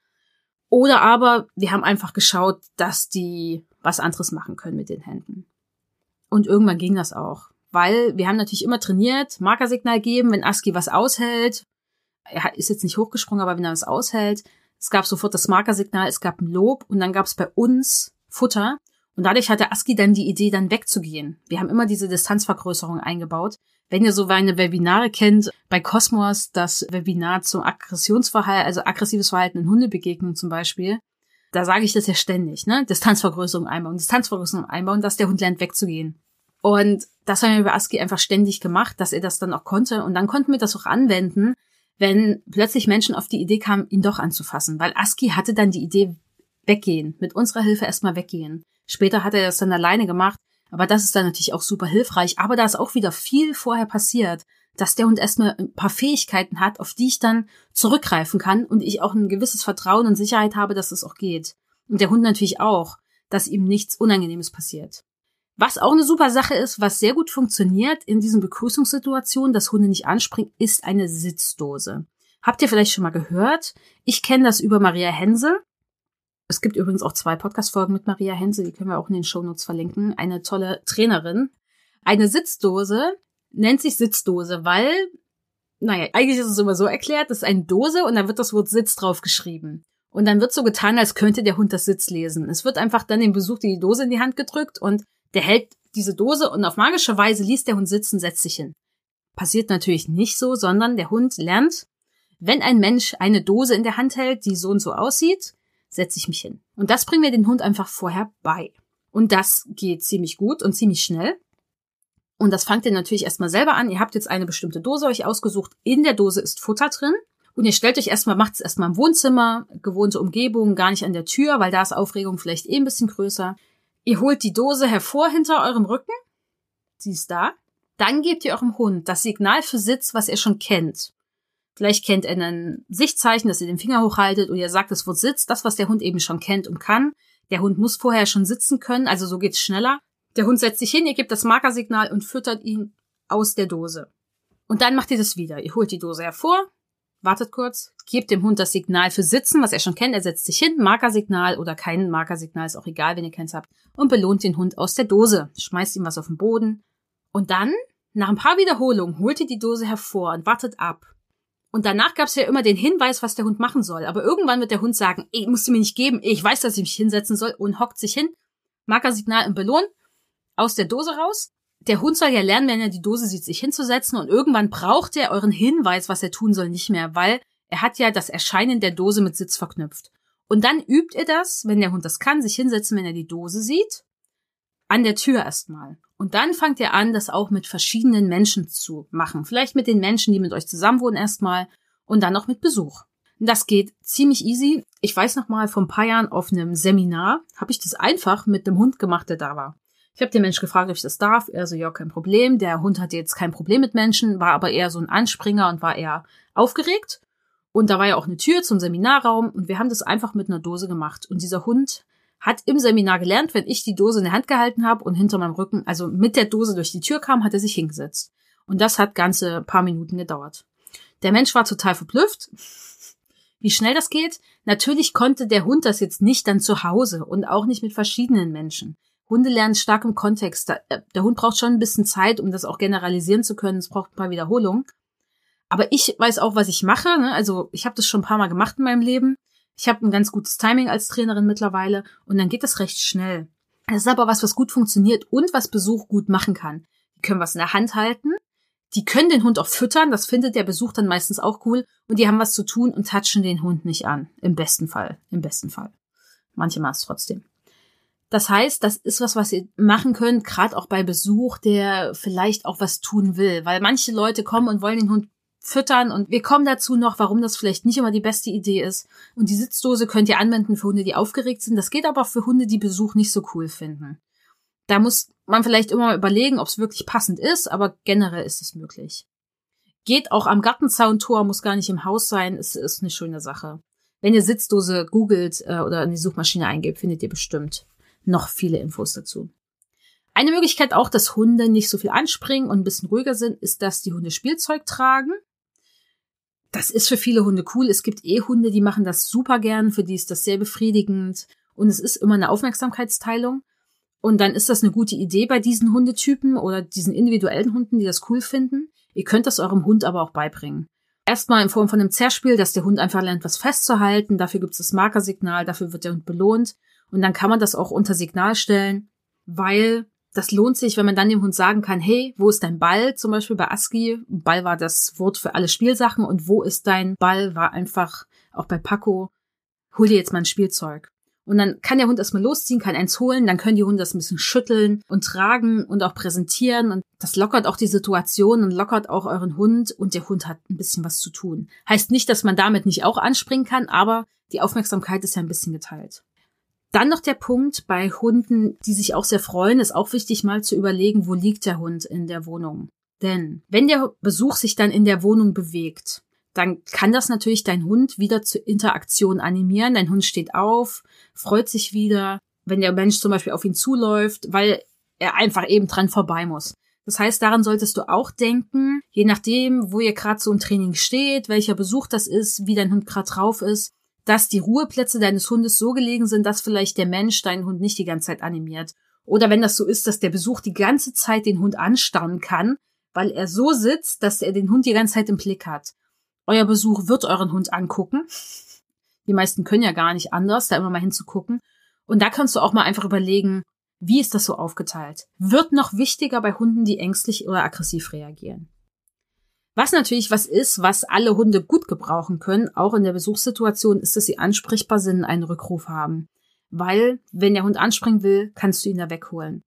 Oder aber wir haben einfach geschaut, dass die was anderes machen können mit den Händen. Und irgendwann ging das auch. Weil wir haben natürlich immer trainiert, Markersignal geben, wenn Aski was aushält. Er ist jetzt nicht hochgesprungen, aber wenn er was aushält. Es gab sofort das Markersignal, es gab ein Lob und dann gab es bei uns Futter. Und dadurch hatte Aski dann die Idee, dann wegzugehen. Wir haben immer diese Distanzvergrößerung eingebaut. Wenn ihr so meine Webinare kennt, bei Cosmos das Webinar zum Aggressionsverhalten, also aggressives Verhalten in Hundebegegnungen zum Beispiel, da sage ich das ja ständig, ne? Distanzvergrößerung einbauen, Distanzvergrößerung einbauen, dass der Hund lernt wegzugehen. Und das haben wir bei Aski einfach ständig gemacht, dass er das dann auch konnte. Und dann konnten wir das auch anwenden, wenn plötzlich Menschen auf die Idee kamen, ihn doch anzufassen. Weil Aski hatte dann die Idee, weggehen, mit unserer Hilfe erstmal weggehen. Später hat er das dann alleine gemacht, aber das ist dann natürlich auch super hilfreich. Aber da ist auch wieder viel vorher passiert, dass der Hund erstmal ein paar Fähigkeiten hat, auf die ich dann zurückgreifen kann und ich auch ein gewisses Vertrauen und Sicherheit habe, dass es auch geht. Und der Hund natürlich auch, dass ihm nichts Unangenehmes passiert. Was auch eine super Sache ist, was sehr gut funktioniert in diesen Begrüßungssituationen, dass Hunde nicht anspringen, ist eine Sitzdose. Habt ihr vielleicht schon mal gehört? Ich kenne das über Maria Hense. Es gibt übrigens auch zwei Podcast-Folgen mit Maria Hense, die können wir auch in den Shownotes verlinken. Eine tolle Trainerin. Eine Sitzdose nennt sich Sitzdose, weil, naja, eigentlich ist es immer so erklärt, das ist eine Dose und da wird das Wort Sitz drauf geschrieben. Und dann wird so getan, als könnte der Hund das Sitz lesen. Es wird einfach dann dem Besuch die Dose in die Hand gedrückt und der hält diese Dose und auf magische Weise liest der Hund sitzen, setzt sich hin. Passiert natürlich nicht so, sondern der Hund lernt, wenn ein Mensch eine Dose in der Hand hält, die so und so aussieht, setze ich mich hin. Und das bringen wir den Hund einfach vorher bei. Und das geht ziemlich gut und ziemlich schnell. Und das fangt ihr natürlich erstmal selber an. Ihr habt jetzt eine bestimmte Dose euch ausgesucht. In der Dose ist Futter drin. Und ihr stellt euch erstmal, macht es erstmal im Wohnzimmer, gewohnte Umgebung, gar nicht an der Tür, weil da ist Aufregung vielleicht eh ein bisschen größer. Ihr holt die Dose hervor hinter eurem Rücken. Sie ist da. Dann gebt ihr eurem Hund das Signal für Sitz, was er schon kennt. Vielleicht kennt er ein Sichtzeichen, dass ihr den Finger hochhaltet und ihr sagt das Wort Sitz, das, was der Hund eben schon kennt und kann. Der Hund muss vorher schon sitzen können, also so geht's schneller. Der Hund setzt sich hin, ihr gebt das Markersignal und füttert ihn aus der Dose. Und dann macht ihr das wieder. Ihr holt die Dose hervor, wartet kurz, gebt dem Hund das Signal für Sitzen, was er schon kennt. Er setzt sich hin, Markersignal oder kein Markersignal, ist auch egal, wenn ihr keins habt, und belohnt den Hund aus der Dose. Schmeißt ihm was auf den Boden. Und dann Nach ein paar Wiederholungen holt ihr die Dose hervor und wartet ab. Und danach gab es ja immer den Hinweis, was der Hund machen soll. Aber irgendwann wird der Hund sagen, ey, musst du mir nicht geben, ich weiß, dass ich mich hinsetzen soll und hockt sich hin. Markersignal im Belohn, aus der Dose raus. Der Hund soll ja lernen, wenn er die Dose sieht, sich hinzusetzen und irgendwann braucht er euren Hinweis, was er tun soll, nicht mehr, weil er hat ja das Erscheinen der Dose mit Sitz verknüpft. Und dann übt er das, wenn der Hund das kann, sich hinsetzen, wenn er die Dose sieht, an der Tür erstmal. Und dann fangt ihr an, das auch mit verschiedenen Menschen zu machen. Vielleicht mit den Menschen, die mit euch zusammenwohnen erstmal und dann noch mit Besuch. Das geht ziemlich easy. Ich weiß noch mal, vor ein paar Jahren auf einem Seminar habe ich das einfach mit dem Hund gemacht, der da war. Ich habe den Mensch gefragt, ob ich das darf. Er so, ja, kein Problem. Der Hund hatte jetzt kein Problem mit Menschen, war aber eher so ein Anspringer und war eher aufgeregt. Und da war ja auch eine Tür zum Seminarraum und wir haben das einfach mit einer Dose gemacht. Und dieser Hund hat im Seminar gelernt, wenn ich die Dose in der Hand gehalten habe und hinter meinem Rücken, also mit der Dose durch die Tür kam, hat er sich hingesetzt. Und das hat ganze paar Minuten gedauert. Der Mensch war total verblüfft, wie schnell das geht. Natürlich konnte der Hund das jetzt nicht dann zu Hause und auch nicht mit verschiedenen Menschen. Hunde lernen stark im Kontext. Äh, der Hund braucht schon ein bisschen Zeit, um das auch generalisieren zu können. Es braucht ein paar Wiederholungen. Aber ich weiß auch, was ich mache. Ne? Also ich habe das schon ein paar Mal gemacht in meinem Leben. Ich habe ein ganz gutes Timing als Trainerin mittlerweile und dann geht das recht schnell. Es ist aber was, was gut funktioniert und was Besuch gut machen kann. Die können was in der Hand halten, die können den Hund auch füttern, das findet der Besuch dann meistens auch cool und die haben was zu tun und touchen den Hund nicht an. Im besten Fall, im besten Fall. Manche machen es trotzdem. Das heißt, das ist was, was ihr machen könnt, gerade auch bei Besuch, der vielleicht auch was tun will, weil manche Leute kommen und wollen den Hund füttern und wir kommen dazu noch, warum das vielleicht nicht immer die beste Idee ist. Und die Sitzdose könnt ihr anwenden für Hunde, die aufgeregt sind. Das geht aber auch für Hunde, die Besuch nicht so cool finden. Da muss man vielleicht immer mal überlegen, ob es wirklich passend ist, aber generell ist es möglich. Geht auch am Gartenzauntor, muss gar nicht im Haus sein, es ist eine schöne Sache. Wenn ihr Sitzdose googelt äh, oder in die Suchmaschine eingebt, findet ihr bestimmt noch viele Infos dazu. Eine Möglichkeit auch, dass Hunde nicht so viel anspringen und ein bisschen ruhiger sind, ist, dass die Hunde Spielzeug tragen das ist für viele Hunde cool. Es gibt eh Hunde, die machen das super gern, für die ist das sehr befriedigend und es ist immer eine Aufmerksamkeitsteilung. Und dann ist das eine gute Idee bei diesen Hundetypen oder diesen individuellen Hunden, die das cool finden. Ihr könnt das eurem Hund aber auch beibringen. Erstmal in Form von einem Zerspiel, dass der Hund einfach lernt, was festzuhalten. Dafür gibt es das Markersignal, dafür wird der Hund belohnt. Und dann kann man das auch unter Signal stellen, weil das lohnt sich, wenn man dann dem Hund sagen kann, hey, wo ist dein Ball? Zum Beispiel bei ASCII. Ball war das Wort für alle Spielsachen und wo ist dein Ball war einfach auch bei Paco, hol dir jetzt mal ein Spielzeug. Und dann kann der Hund erstmal losziehen, kann eins holen, dann können die Hunde das ein bisschen schütteln und tragen und auch präsentieren. Und das lockert auch die Situation und lockert auch euren Hund und der Hund hat ein bisschen was zu tun. Heißt nicht, dass man damit nicht auch anspringen kann, aber die Aufmerksamkeit ist ja ein bisschen geteilt. Dann noch der Punkt bei Hunden, die sich auch sehr freuen, ist auch wichtig mal zu überlegen, wo liegt der Hund in der Wohnung. Denn wenn der Besuch sich dann in der Wohnung bewegt, dann kann das natürlich dein Hund wieder zur Interaktion animieren. Dein Hund steht auf, freut sich wieder, wenn der Mensch zum Beispiel auf ihn zuläuft, weil er einfach eben dran vorbei muss. Das heißt, daran solltest du auch denken, je nachdem, wo ihr gerade so im Training steht, welcher Besuch das ist, wie dein Hund gerade drauf ist, dass die Ruheplätze deines Hundes so gelegen sind, dass vielleicht der Mensch deinen Hund nicht die ganze Zeit animiert. Oder wenn das so ist, dass der Besuch die ganze Zeit den Hund anstarren kann, weil er so sitzt, dass er den Hund die ganze Zeit im Blick hat. Euer Besuch wird euren Hund angucken. Die meisten können ja gar nicht anders, da immer mal hinzugucken. Und da kannst du auch mal einfach überlegen, wie ist das so aufgeteilt? Wird noch wichtiger bei Hunden, die ängstlich oder aggressiv reagieren. Was natürlich was ist, was alle Hunde gut gebrauchen können, auch in der Besuchssituation, ist, dass sie ansprechbar sind, einen Rückruf haben. Weil, wenn der Hund anspringen will, kannst du ihn da wegholen.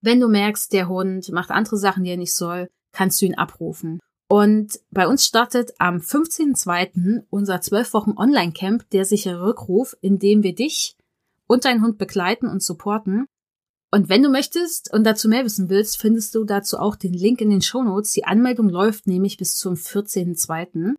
Wenn du merkst, der Hund macht andere Sachen, die er nicht soll, kannst du ihn abrufen. Und bei uns startet am 15.02. unser 12 Wochen Online-Camp, der sichere Rückruf, in dem wir dich und deinen Hund begleiten und supporten. Und wenn du möchtest und dazu mehr wissen willst, findest du dazu auch den Link in den Show Notes. Die Anmeldung läuft nämlich bis zum 14.02.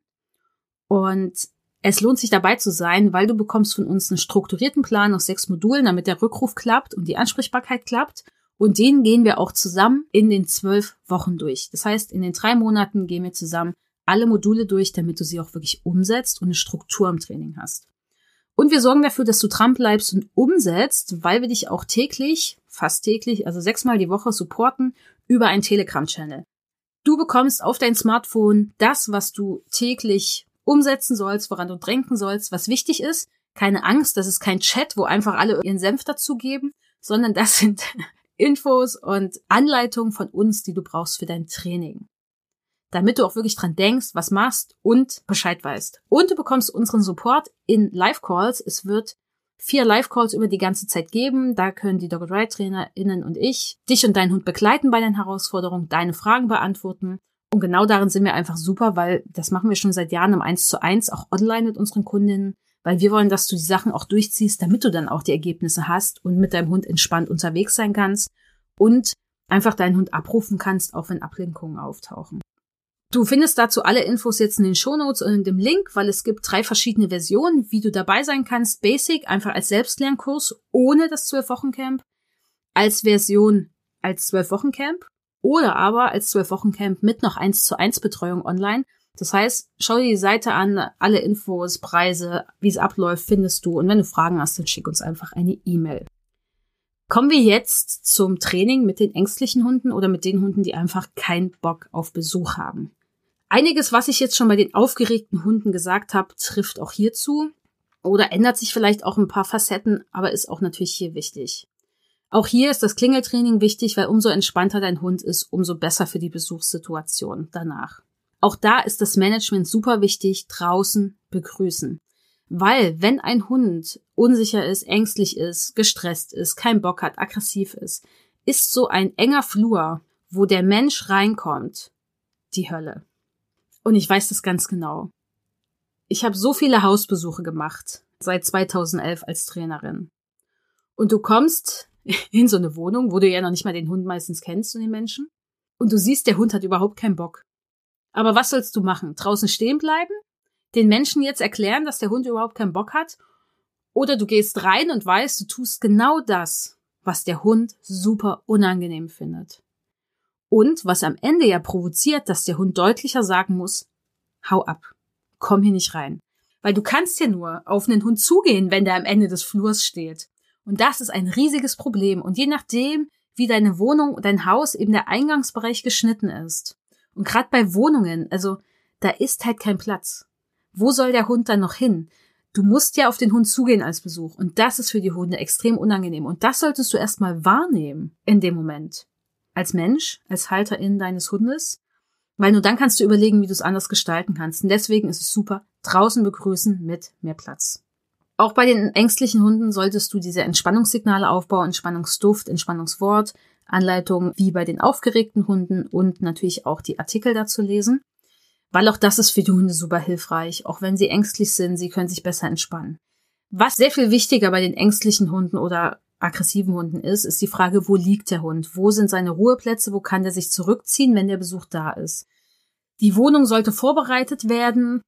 Und es lohnt sich dabei zu sein, weil du bekommst von uns einen strukturierten Plan aus sechs Modulen, damit der Rückruf klappt und die Ansprechbarkeit klappt. Und den gehen wir auch zusammen in den zwölf Wochen durch. Das heißt, in den drei Monaten gehen wir zusammen alle Module durch, damit du sie auch wirklich umsetzt und eine Struktur im Training hast. Und wir sorgen dafür, dass du dran bleibst und umsetzt, weil wir dich auch täglich, fast täglich, also sechsmal die Woche supporten über einen Telegram-Channel. Du bekommst auf dein Smartphone das, was du täglich umsetzen sollst, woran du denken sollst, was wichtig ist. Keine Angst, das ist kein Chat, wo einfach alle ihren Senf dazugeben, sondern das sind Infos und Anleitungen von uns, die du brauchst für dein Training. Damit du auch wirklich dran denkst, was machst und Bescheid weißt. Und du bekommst unseren Support in Live-Calls. Es wird vier Live-Calls über die ganze Zeit geben. Da können die Dog Ride TrainerInnen und ich dich und deinen Hund begleiten bei den Herausforderungen, deine Fragen beantworten. Und genau darin sind wir einfach super, weil das machen wir schon seit Jahren im 1 zu 1, auch online mit unseren Kundinnen, weil wir wollen, dass du die Sachen auch durchziehst, damit du dann auch die Ergebnisse hast und mit deinem Hund entspannt unterwegs sein kannst und einfach deinen Hund abrufen kannst, auch wenn Ablenkungen auftauchen. Du findest dazu alle Infos jetzt in den Shownotes und in dem Link, weil es gibt drei verschiedene Versionen, wie du dabei sein kannst. Basic, einfach als Selbstlernkurs ohne das 12-Wochen-Camp, als Version als 12-Wochen-Camp oder aber als 12-Wochen-Camp mit noch 1 zu 1 Betreuung online. Das heißt, schau dir die Seite an, alle Infos, Preise, wie es abläuft, findest du. Und wenn du Fragen hast, dann schick uns einfach eine E-Mail. Kommen wir jetzt zum Training mit den ängstlichen Hunden oder mit den Hunden, die einfach keinen Bock auf Besuch haben. Einiges, was ich jetzt schon bei den aufgeregten Hunden gesagt habe, trifft auch hierzu oder ändert sich vielleicht auch ein paar Facetten, aber ist auch natürlich hier wichtig. Auch hier ist das Klingeltraining wichtig, weil umso entspannter dein Hund ist, umso besser für die Besuchssituation danach. Auch da ist das Management super wichtig, draußen begrüßen. Weil wenn ein Hund unsicher ist, ängstlich ist, gestresst ist, keinen Bock hat, aggressiv ist, ist so ein enger Flur, wo der Mensch reinkommt, die Hölle. Und ich weiß das ganz genau. Ich habe so viele Hausbesuche gemacht, seit 2011 als Trainerin. Und du kommst in so eine Wohnung, wo du ja noch nicht mal den Hund meistens kennst und den Menschen. Und du siehst, der Hund hat überhaupt keinen Bock. Aber was sollst du machen? Draußen stehen bleiben? Den Menschen jetzt erklären, dass der Hund überhaupt keinen Bock hat? Oder du gehst rein und weißt, du tust genau das, was der Hund super unangenehm findet. Und was am Ende ja provoziert, dass der Hund deutlicher sagen muss, hau ab, komm hier nicht rein. Weil du kannst ja nur auf einen Hund zugehen, wenn der am Ende des Flurs steht. Und das ist ein riesiges Problem. Und je nachdem, wie deine Wohnung, dein Haus, eben der Eingangsbereich geschnitten ist. Und gerade bei Wohnungen, also da ist halt kein Platz. Wo soll der Hund dann noch hin? Du musst ja auf den Hund zugehen als Besuch. Und das ist für die Hunde extrem unangenehm. Und das solltest du erstmal wahrnehmen in dem Moment als Mensch, als Halterin deines Hundes, weil nur dann kannst du überlegen, wie du es anders gestalten kannst. Und deswegen ist es super, draußen begrüßen mit mehr Platz. Auch bei den ängstlichen Hunden solltest du diese Entspannungssignale aufbauen, Entspannungsduft, Entspannungswort, Anleitungen wie bei den aufgeregten Hunden und natürlich auch die Artikel dazu lesen, weil auch das ist für die Hunde super hilfreich. Auch wenn sie ängstlich sind, sie können sich besser entspannen. Was sehr viel wichtiger bei den ängstlichen Hunden oder aggressiven Hunden ist, ist die Frage, wo liegt der Hund? Wo sind seine Ruheplätze? Wo kann der sich zurückziehen, wenn der Besuch da ist? Die Wohnung sollte vorbereitet werden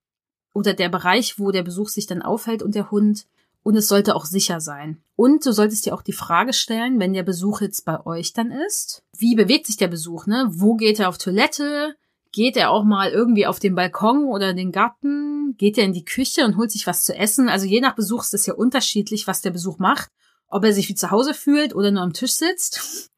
oder der Bereich, wo der Besuch sich dann aufhält und der Hund. Und es sollte auch sicher sein. Und du solltest dir auch die Frage stellen, wenn der Besuch jetzt bei euch dann ist, wie bewegt sich der Besuch, ne? Wo geht er auf Toilette? Geht er auch mal irgendwie auf den Balkon oder den Garten? Geht er in die Küche und holt sich was zu essen? Also je nach Besuch ist es ja unterschiedlich, was der Besuch macht ob er sich wie zu Hause fühlt oder nur am Tisch sitzt.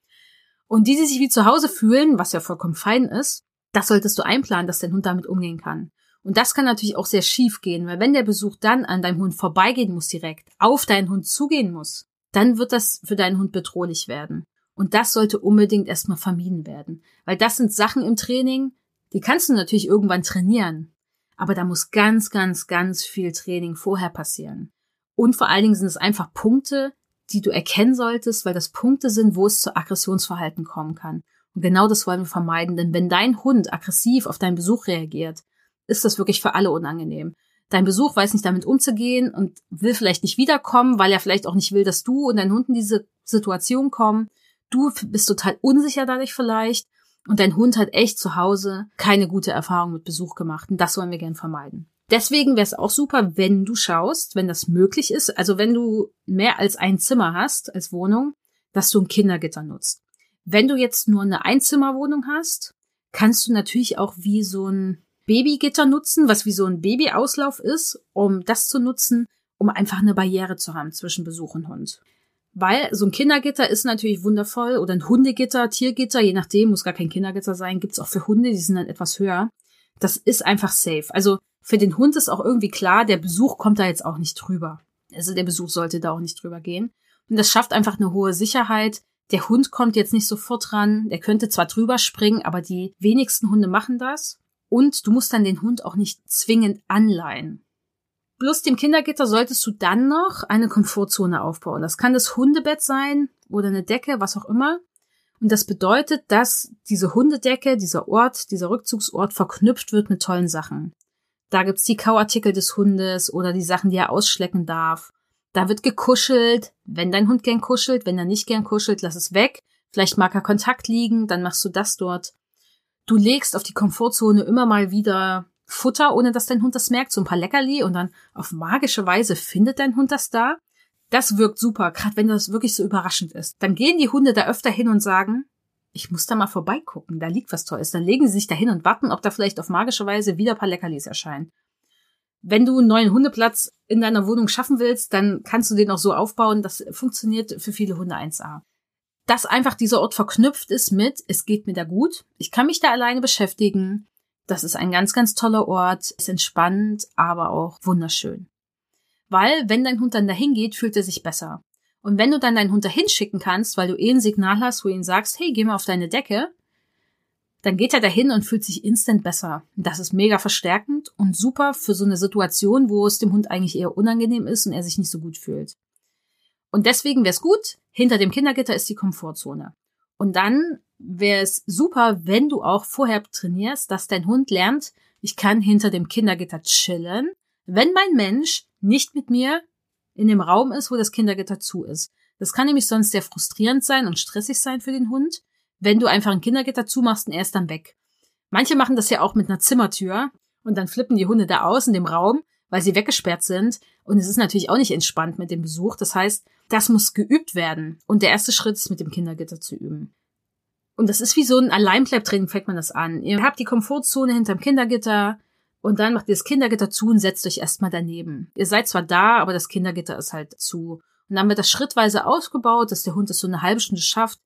Und die, die sich wie zu Hause fühlen, was ja vollkommen fein ist, das solltest du einplanen, dass dein Hund damit umgehen kann. Und das kann natürlich auch sehr schief gehen, weil wenn der Besuch dann an deinem Hund vorbeigehen muss direkt, auf deinen Hund zugehen muss, dann wird das für deinen Hund bedrohlich werden. Und das sollte unbedingt erstmal vermieden werden. Weil das sind Sachen im Training, die kannst du natürlich irgendwann trainieren. Aber da muss ganz, ganz, ganz viel Training vorher passieren. Und vor allen Dingen sind es einfach Punkte, die du erkennen solltest, weil das Punkte sind, wo es zu Aggressionsverhalten kommen kann. Und genau das wollen wir vermeiden, denn wenn dein Hund aggressiv auf deinen Besuch reagiert, ist das wirklich für alle unangenehm. Dein Besuch weiß nicht damit umzugehen und will vielleicht nicht wiederkommen, weil er vielleicht auch nicht will, dass du und dein Hund in diese Situation kommen. Du bist total unsicher dadurch vielleicht und dein Hund hat echt zu Hause keine gute Erfahrung mit Besuch gemacht und das wollen wir gern vermeiden. Deswegen wäre es auch super, wenn du schaust, wenn das möglich ist, also wenn du mehr als ein Zimmer hast als Wohnung, dass du ein Kindergitter nutzt. Wenn du jetzt nur eine Einzimmerwohnung hast, kannst du natürlich auch wie so ein Babygitter nutzen, was wie so ein Babyauslauf ist, um das zu nutzen, um einfach eine Barriere zu haben zwischen Besuch und Hund. Weil so ein Kindergitter ist natürlich wundervoll oder ein Hundegitter, Tiergitter, je nachdem, muss gar kein Kindergitter sein, gibt's auch für Hunde, die sind dann etwas höher. Das ist einfach safe. Also für den Hund ist auch irgendwie klar, der Besuch kommt da jetzt auch nicht drüber. Also der Besuch sollte da auch nicht drüber gehen. Und das schafft einfach eine hohe Sicherheit. Der Hund kommt jetzt nicht sofort ran. Der könnte zwar drüber springen, aber die wenigsten Hunde machen das. Und du musst dann den Hund auch nicht zwingend anleihen. Plus dem Kindergitter solltest du dann noch eine Komfortzone aufbauen. Das kann das Hundebett sein oder eine Decke, was auch immer. Und das bedeutet, dass diese Hundedecke, dieser Ort, dieser Rückzugsort verknüpft wird mit tollen Sachen. Da gibt's die Kauartikel des Hundes oder die Sachen, die er ausschlecken darf. Da wird gekuschelt. Wenn dein Hund gern kuschelt, wenn er nicht gern kuschelt, lass es weg. Vielleicht mag er Kontakt liegen, dann machst du das dort. Du legst auf die Komfortzone immer mal wieder Futter, ohne dass dein Hund das merkt, so ein paar Leckerli und dann auf magische Weise findet dein Hund das da. Das wirkt super, gerade wenn das wirklich so überraschend ist. Dann gehen die Hunde da öfter hin und sagen, ich muss da mal vorbeigucken, da liegt was Tolles. Dann legen sie sich da hin und warten, ob da vielleicht auf magische Weise wieder ein paar Leckerlis erscheinen. Wenn du einen neuen Hundeplatz in deiner Wohnung schaffen willst, dann kannst du den auch so aufbauen. Das funktioniert für viele Hunde 1A. Dass einfach dieser Ort verknüpft ist mit, es geht mir da gut, ich kann mich da alleine beschäftigen, das ist ein ganz, ganz toller Ort, ist entspannend, aber auch wunderschön. Weil, wenn dein Hund dann dahin geht, fühlt er sich besser. Und wenn du dann deinen Hund dahin schicken kannst, weil du eh ein Signal hast, wo du ihn sagst, hey, geh mal auf deine Decke, dann geht er dahin und fühlt sich instant besser. Das ist mega verstärkend und super für so eine Situation, wo es dem Hund eigentlich eher unangenehm ist und er sich nicht so gut fühlt. Und deswegen wäre es gut, hinter dem Kindergitter ist die Komfortzone. Und dann wäre es super, wenn du auch vorher trainierst, dass dein Hund lernt, ich kann hinter dem Kindergitter chillen, wenn mein Mensch nicht mit mir in dem Raum ist, wo das Kindergitter zu ist. Das kann nämlich sonst sehr frustrierend sein und stressig sein für den Hund, wenn du einfach ein Kindergitter zumachst und er ist dann weg. Manche machen das ja auch mit einer Zimmertür und dann flippen die Hunde da aus in dem Raum, weil sie weggesperrt sind. Und es ist natürlich auch nicht entspannt mit dem Besuch. Das heißt, das muss geübt werden. Und der erste Schritt ist mit dem Kindergitter zu üben. Und das ist wie so ein Alleinbleibtraining, fängt man das an. Ihr habt die Komfortzone hinterm Kindergitter und dann macht ihr das Kindergitter zu und setzt euch erstmal daneben. Ihr seid zwar da, aber das Kindergitter ist halt zu. Und dann wird das schrittweise ausgebaut, dass der Hund es so eine halbe Stunde schafft,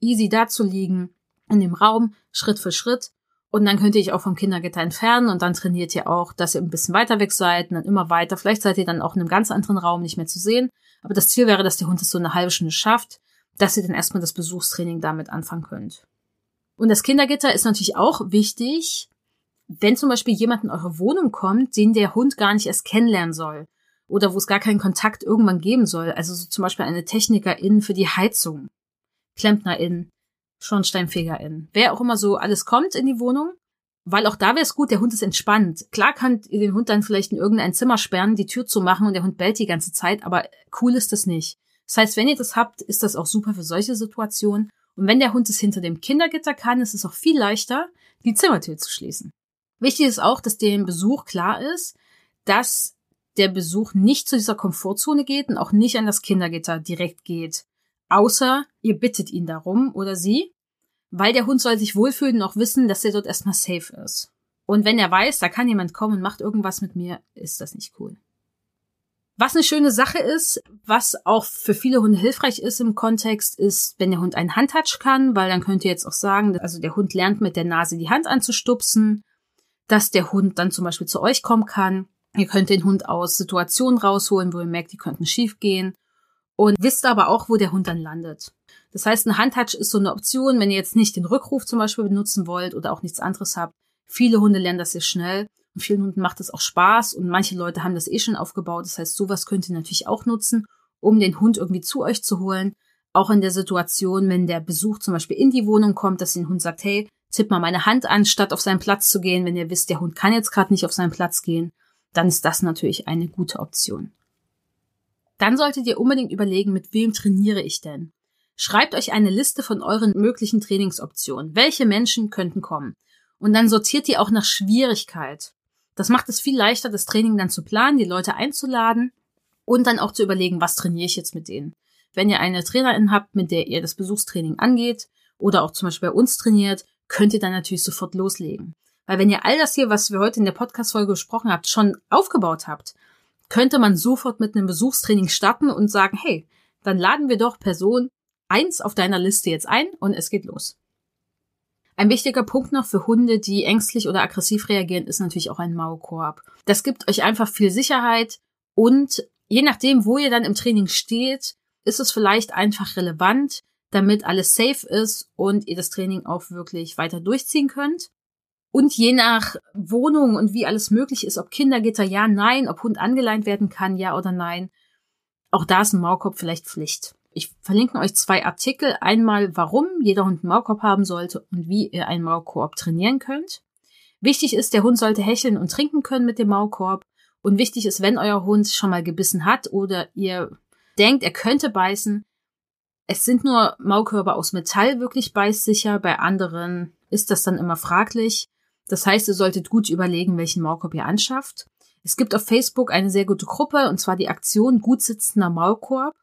easy da zu liegen, in dem Raum, Schritt für Schritt. Und dann könnt ihr euch auch vom Kindergitter entfernen und dann trainiert ihr auch, dass ihr ein bisschen weiter weg seid und dann immer weiter. Vielleicht seid ihr dann auch in einem ganz anderen Raum nicht mehr zu sehen. Aber das Ziel wäre, dass der Hund es so eine halbe Stunde schafft dass ihr dann erstmal das Besuchstraining damit anfangen könnt. Und das Kindergitter ist natürlich auch wichtig, wenn zum Beispiel jemand in eure Wohnung kommt, den der Hund gar nicht erst kennenlernen soll oder wo es gar keinen Kontakt irgendwann geben soll. Also so zum Beispiel eine Technikerin für die Heizung, Klempnerin, Schornsteinfegerin, wer auch immer so alles kommt in die Wohnung. Weil auch da wäre es gut, der Hund ist entspannt. Klar könnt ihr den Hund dann vielleicht in irgendein Zimmer sperren, die Tür zu machen und der Hund bellt die ganze Zeit, aber cool ist das nicht. Das heißt, wenn ihr das habt, ist das auch super für solche Situationen. Und wenn der Hund es hinter dem Kindergitter kann, ist es auch viel leichter, die Zimmertür zu schließen. Wichtig ist auch, dass dem Besuch klar ist, dass der Besuch nicht zu dieser Komfortzone geht und auch nicht an das Kindergitter direkt geht. Außer ihr bittet ihn darum oder sie, weil der Hund soll sich wohlfühlen und auch wissen, dass er dort erstmal safe ist. Und wenn er weiß, da kann jemand kommen und macht irgendwas mit mir, ist das nicht cool. Was eine schöne Sache ist, was auch für viele Hunde hilfreich ist im Kontext, ist, wenn der Hund einen Handtouch kann, weil dann könnt ihr jetzt auch sagen, also der Hund lernt mit der Nase die Hand anzustupsen, dass der Hund dann zum Beispiel zu euch kommen kann. Ihr könnt den Hund aus Situationen rausholen, wo ihr merkt, die könnten schief gehen und wisst aber auch, wo der Hund dann landet. Das heißt, ein Handtouch ist so eine Option, wenn ihr jetzt nicht den Rückruf zum Beispiel benutzen wollt oder auch nichts anderes habt. Viele Hunde lernen das sehr schnell und vielen Hunden macht es auch Spaß und manche Leute haben das eh schon aufgebaut. Das heißt, sowas könnt ihr natürlich auch nutzen, um den Hund irgendwie zu euch zu holen. Auch in der Situation, wenn der Besuch zum Beispiel in die Wohnung kommt, dass den Hund sagt, hey, tipp mal meine Hand an, statt auf seinen Platz zu gehen. Wenn ihr wisst, der Hund kann jetzt gerade nicht auf seinen Platz gehen, dann ist das natürlich eine gute Option. Dann solltet ihr unbedingt überlegen, mit wem trainiere ich denn? Schreibt euch eine Liste von euren möglichen Trainingsoptionen. Welche Menschen könnten kommen? Und dann sortiert ihr auch nach Schwierigkeit. Das macht es viel leichter, das Training dann zu planen, die Leute einzuladen und dann auch zu überlegen, was trainiere ich jetzt mit denen. Wenn ihr eine Trainerin habt, mit der ihr das Besuchstraining angeht oder auch zum Beispiel bei uns trainiert, könnt ihr dann natürlich sofort loslegen. Weil wenn ihr all das hier, was wir heute in der Podcast-Folge besprochen habt, schon aufgebaut habt, könnte man sofort mit einem Besuchstraining starten und sagen, hey, dann laden wir doch Person eins auf deiner Liste jetzt ein und es geht los. Ein wichtiger Punkt noch für Hunde, die ängstlich oder aggressiv reagieren, ist natürlich auch ein Maulkorb. Das gibt euch einfach viel Sicherheit und je nachdem, wo ihr dann im Training steht, ist es vielleicht einfach relevant, damit alles safe ist und ihr das Training auch wirklich weiter durchziehen könnt. Und je nach Wohnung und wie alles möglich ist, ob Kindergitter ja, nein, ob Hund angeleint werden kann, ja oder nein, auch da ist ein Maulkorb vielleicht Pflicht. Ich verlinke euch zwei Artikel. Einmal, warum jeder Hund einen Maulkorb haben sollte und wie ihr einen Maulkorb trainieren könnt. Wichtig ist, der Hund sollte hecheln und trinken können mit dem Maulkorb. Und wichtig ist, wenn euer Hund schon mal gebissen hat oder ihr denkt, er könnte beißen, es sind nur Maulkörper aus Metall wirklich beißsicher, bei anderen ist das dann immer fraglich. Das heißt, ihr solltet gut überlegen, welchen Maulkorb ihr anschafft. Es gibt auf Facebook eine sehr gute Gruppe, und zwar die Aktion Gut sitzender Maulkorb.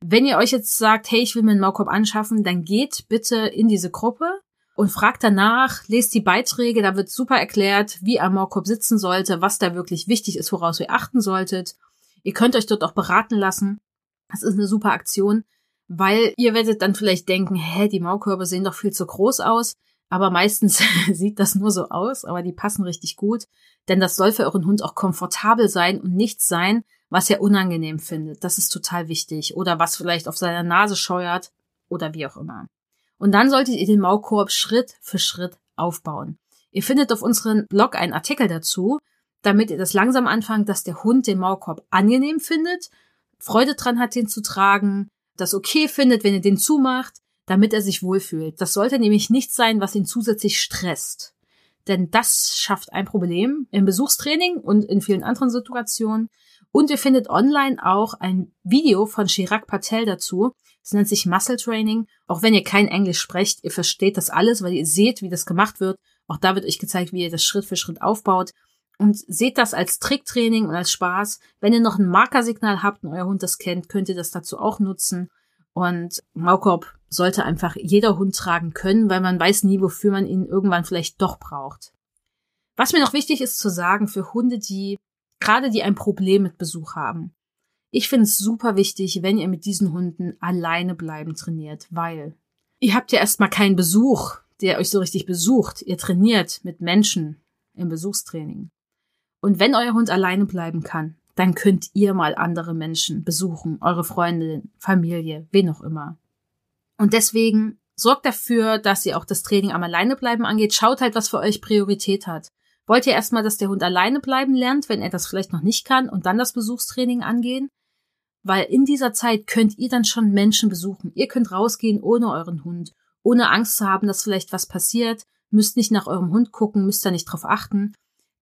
Wenn ihr euch jetzt sagt, hey, ich will mir einen Maulkorb anschaffen, dann geht bitte in diese Gruppe und fragt danach, lest die Beiträge, da wird super erklärt, wie ein Maulkorb sitzen sollte, was da wirklich wichtig ist, woraus ihr achten solltet. Ihr könnt euch dort auch beraten lassen. Das ist eine super Aktion, weil ihr werdet dann vielleicht denken, hä, die Maulkörbe sehen doch viel zu groß aus. Aber meistens sieht das nur so aus, aber die passen richtig gut. Denn das soll für euren Hund auch komfortabel sein und nichts sein, was er unangenehm findet. Das ist total wichtig. Oder was vielleicht auf seiner Nase scheuert oder wie auch immer. Und dann solltet ihr den Maulkorb Schritt für Schritt aufbauen. Ihr findet auf unserem Blog einen Artikel dazu, damit ihr das langsam anfangt, dass der Hund den Maulkorb angenehm findet, Freude dran hat, den zu tragen, das okay findet, wenn ihr den zumacht, damit er sich wohlfühlt. Das sollte nämlich nichts sein, was ihn zusätzlich stresst. Denn das schafft ein Problem im Besuchstraining und in vielen anderen Situationen. Und ihr findet online auch ein Video von Chirag Patel dazu. Es nennt sich Muscle Training. Auch wenn ihr kein Englisch sprecht, ihr versteht das alles, weil ihr seht, wie das gemacht wird. Auch da wird euch gezeigt, wie ihr das Schritt für Schritt aufbaut. Und seht das als Tricktraining und als Spaß. Wenn ihr noch ein Markersignal habt und euer Hund das kennt, könnt ihr das dazu auch nutzen. Und Maulkorb sollte einfach jeder Hund tragen können, weil man weiß nie, wofür man ihn irgendwann vielleicht doch braucht. Was mir noch wichtig ist zu sagen für Hunde, die gerade die ein Problem mit Besuch haben. Ich finde es super wichtig, wenn ihr mit diesen Hunden alleine bleiben trainiert, weil ihr habt ja erstmal keinen Besuch, der euch so richtig besucht. Ihr trainiert mit Menschen im Besuchstraining. Und wenn euer Hund alleine bleiben kann, dann könnt ihr mal andere Menschen besuchen, eure Freunde, Familie, wen auch immer. Und deswegen sorgt dafür, dass ihr auch das Training am Alleinebleiben angeht. Schaut halt, was für euch Priorität hat. Wollt ihr erstmal, dass der Hund alleine bleiben lernt, wenn er das vielleicht noch nicht kann, und dann das Besuchstraining angehen? Weil in dieser Zeit könnt ihr dann schon Menschen besuchen. Ihr könnt rausgehen ohne euren Hund, ohne Angst zu haben, dass vielleicht was passiert, müsst nicht nach eurem Hund gucken, müsst da nicht drauf achten.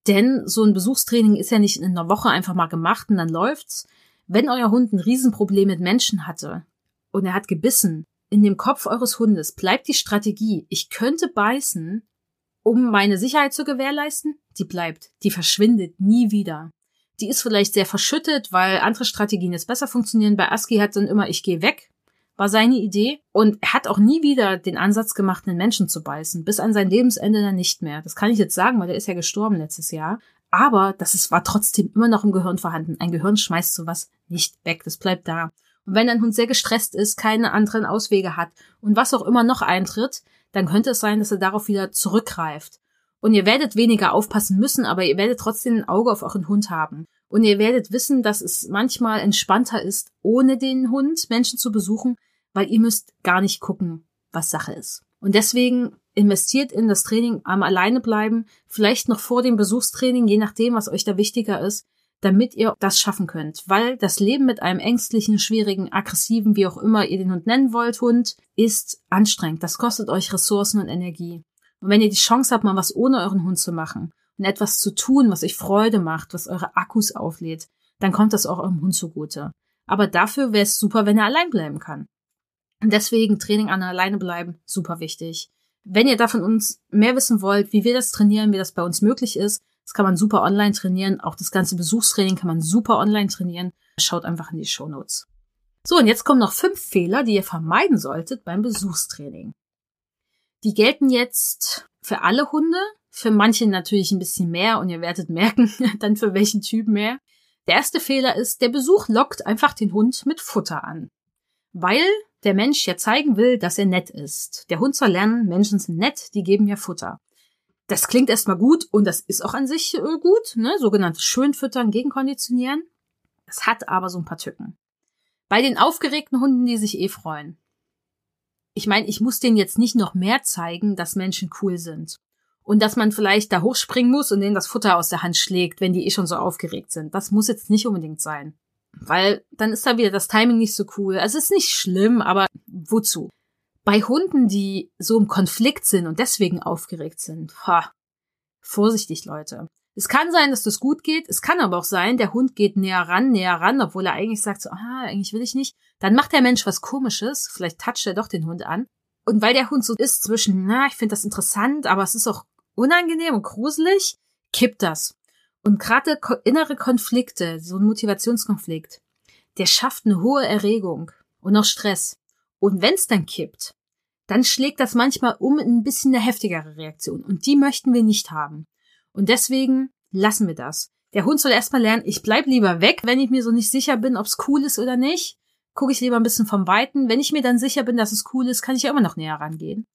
Denn so ein Besuchstraining ist ja nicht in einer Woche einfach mal gemacht und dann läuft's. Wenn euer Hund ein Riesenproblem mit Menschen hatte und er hat gebissen, in dem Kopf eures Hundes bleibt die Strategie, ich könnte beißen, um meine Sicherheit zu gewährleisten, die bleibt, die verschwindet nie wieder. Die ist vielleicht sehr verschüttet, weil andere Strategien jetzt besser funktionieren. Bei ASCII hat dann immer, ich gehe weg, war seine Idee. Und er hat auch nie wieder den Ansatz gemacht, einen Menschen zu beißen. Bis an sein Lebensende dann nicht mehr. Das kann ich jetzt sagen, weil er ist ja gestorben letztes Jahr. Aber das ist, war trotzdem immer noch im Gehirn vorhanden. Ein Gehirn schmeißt sowas nicht weg. Das bleibt da. Und wenn ein Hund sehr gestresst ist, keine anderen Auswege hat und was auch immer noch eintritt, dann könnte es sein, dass er darauf wieder zurückgreift. Und ihr werdet weniger aufpassen müssen, aber ihr werdet trotzdem ein Auge auf euren Hund haben. Und ihr werdet wissen, dass es manchmal entspannter ist, ohne den Hund Menschen zu besuchen, weil ihr müsst gar nicht gucken, was Sache ist. Und deswegen investiert in das Training am Alleine bleiben, vielleicht noch vor dem Besuchstraining, je nachdem, was euch da wichtiger ist, damit ihr das schaffen könnt. Weil das Leben mit einem ängstlichen, schwierigen, aggressiven, wie auch immer ihr den Hund nennen wollt, Hund, ist anstrengend. Das kostet euch Ressourcen und Energie. Und wenn ihr die Chance habt, mal was ohne euren Hund zu machen und etwas zu tun, was euch Freude macht, was eure Akkus auflädt, dann kommt das auch eurem Hund zugute. Aber dafür wäre es super, wenn er allein bleiben kann. Und deswegen Training an alleine bleiben, super wichtig. Wenn ihr da von uns mehr wissen wollt, wie wir das trainieren, wie das bei uns möglich ist, das kann man super online trainieren. Auch das ganze Besuchstraining kann man super online trainieren. Schaut einfach in die Show Notes. So, und jetzt kommen noch fünf Fehler, die ihr vermeiden solltet beim Besuchstraining. Die gelten jetzt für alle Hunde, für manche natürlich ein bisschen mehr und ihr werdet merken, dann für welchen Typ mehr. Der erste Fehler ist, der Besuch lockt einfach den Hund mit Futter an. Weil der Mensch ja zeigen will, dass er nett ist. Der Hund soll lernen, Menschen sind nett, die geben mir Futter. Das klingt erstmal gut und das ist auch an sich äh, gut, ne? Sogenanntes Schönfüttern, Gegenkonditionieren. Das hat aber so ein paar Tücken. Bei den aufgeregten Hunden, die sich eh freuen. Ich meine, ich muss denen jetzt nicht noch mehr zeigen, dass Menschen cool sind. Und dass man vielleicht da hochspringen muss und denen das Futter aus der Hand schlägt, wenn die eh schon so aufgeregt sind. Das muss jetzt nicht unbedingt sein. Weil dann ist da wieder das Timing nicht so cool. Also es ist nicht schlimm, aber wozu? Bei Hunden, die so im Konflikt sind und deswegen aufgeregt sind, ha, vorsichtig, Leute. Es kann sein, dass das gut geht. Es kann aber auch sein, der Hund geht näher ran, näher ran, obwohl er eigentlich sagt so, ah, eigentlich will ich nicht. Dann macht der Mensch was Komisches. Vielleicht toucht er doch den Hund an. Und weil der Hund so ist zwischen, na, ich finde das interessant, aber es ist auch unangenehm und gruselig, kippt das. Und gerade innere Konflikte, so ein Motivationskonflikt, der schafft eine hohe Erregung und auch Stress. Und wenn es dann kippt, dann schlägt das manchmal um in ein bisschen eine heftigere Reaktion. Und die möchten wir nicht haben. Und deswegen lassen wir das. Der Hund soll erstmal lernen, ich bleib lieber weg, wenn ich mir so nicht sicher bin, ob es cool ist oder nicht. Gucke ich lieber ein bisschen vom Weiten. Wenn ich mir dann sicher bin, dass es cool ist, kann ich ja immer noch näher rangehen.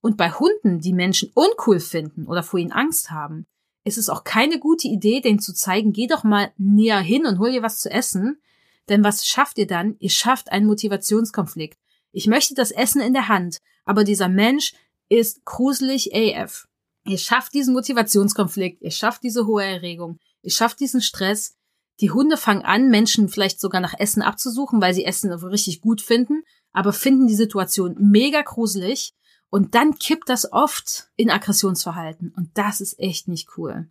Und bei Hunden, die Menschen uncool finden oder vor ihnen Angst haben, ist es auch keine gute Idee, denen zu zeigen, geh doch mal näher hin und hol dir was zu essen. Denn was schafft ihr dann? Ihr schafft einen Motivationskonflikt. Ich möchte das Essen in der Hand, aber dieser Mensch ist gruselig AF. Ihr schafft diesen Motivationskonflikt, ihr schafft diese hohe Erregung, ihr schafft diesen Stress. Die Hunde fangen an, Menschen vielleicht sogar nach Essen abzusuchen, weil sie Essen richtig gut finden, aber finden die Situation mega gruselig und dann kippt das oft in Aggressionsverhalten. Und das ist echt nicht cool.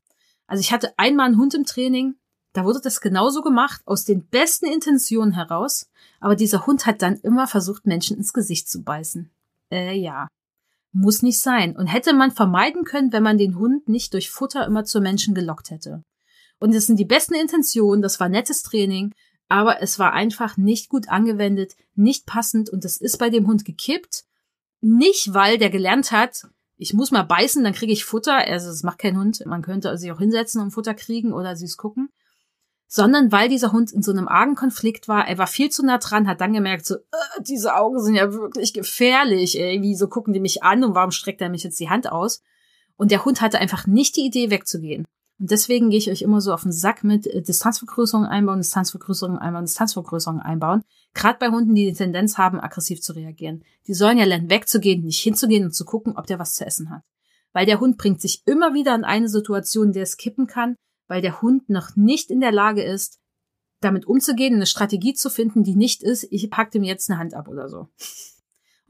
Also ich hatte einmal einen Hund im Training, da wurde das genauso gemacht, aus den besten Intentionen heraus. Aber dieser Hund hat dann immer versucht, Menschen ins Gesicht zu beißen. Äh, ja. Muss nicht sein. Und hätte man vermeiden können, wenn man den Hund nicht durch Futter immer zu Menschen gelockt hätte. Und das sind die besten Intentionen, das war nettes Training, aber es war einfach nicht gut angewendet, nicht passend und es ist bei dem Hund gekippt nicht, weil der gelernt hat, ich muss mal beißen, dann kriege ich Futter. Also das macht kein Hund. Man könnte sich auch hinsetzen und Futter kriegen oder süß gucken. Sondern weil dieser Hund in so einem argen Konflikt war. Er war viel zu nah dran, hat dann gemerkt, so, äh, diese Augen sind ja wirklich gefährlich. Ey. Wieso gucken die mich an und warum streckt er mich jetzt die Hand aus? Und der Hund hatte einfach nicht die Idee wegzugehen. Und deswegen gehe ich euch immer so auf den Sack mit äh, Distanzvergrößerung einbauen, Distanzvergrößerung einbauen, Distanzvergrößerung einbauen. Gerade bei Hunden, die die Tendenz haben, aggressiv zu reagieren. Die sollen ja lernen, wegzugehen, nicht hinzugehen und zu gucken, ob der was zu essen hat. Weil der Hund bringt sich immer wieder in eine Situation, in der es kippen kann, weil der Hund noch nicht in der Lage ist, damit umzugehen, eine Strategie zu finden, die nicht ist, ich pack dem jetzt eine Hand ab oder so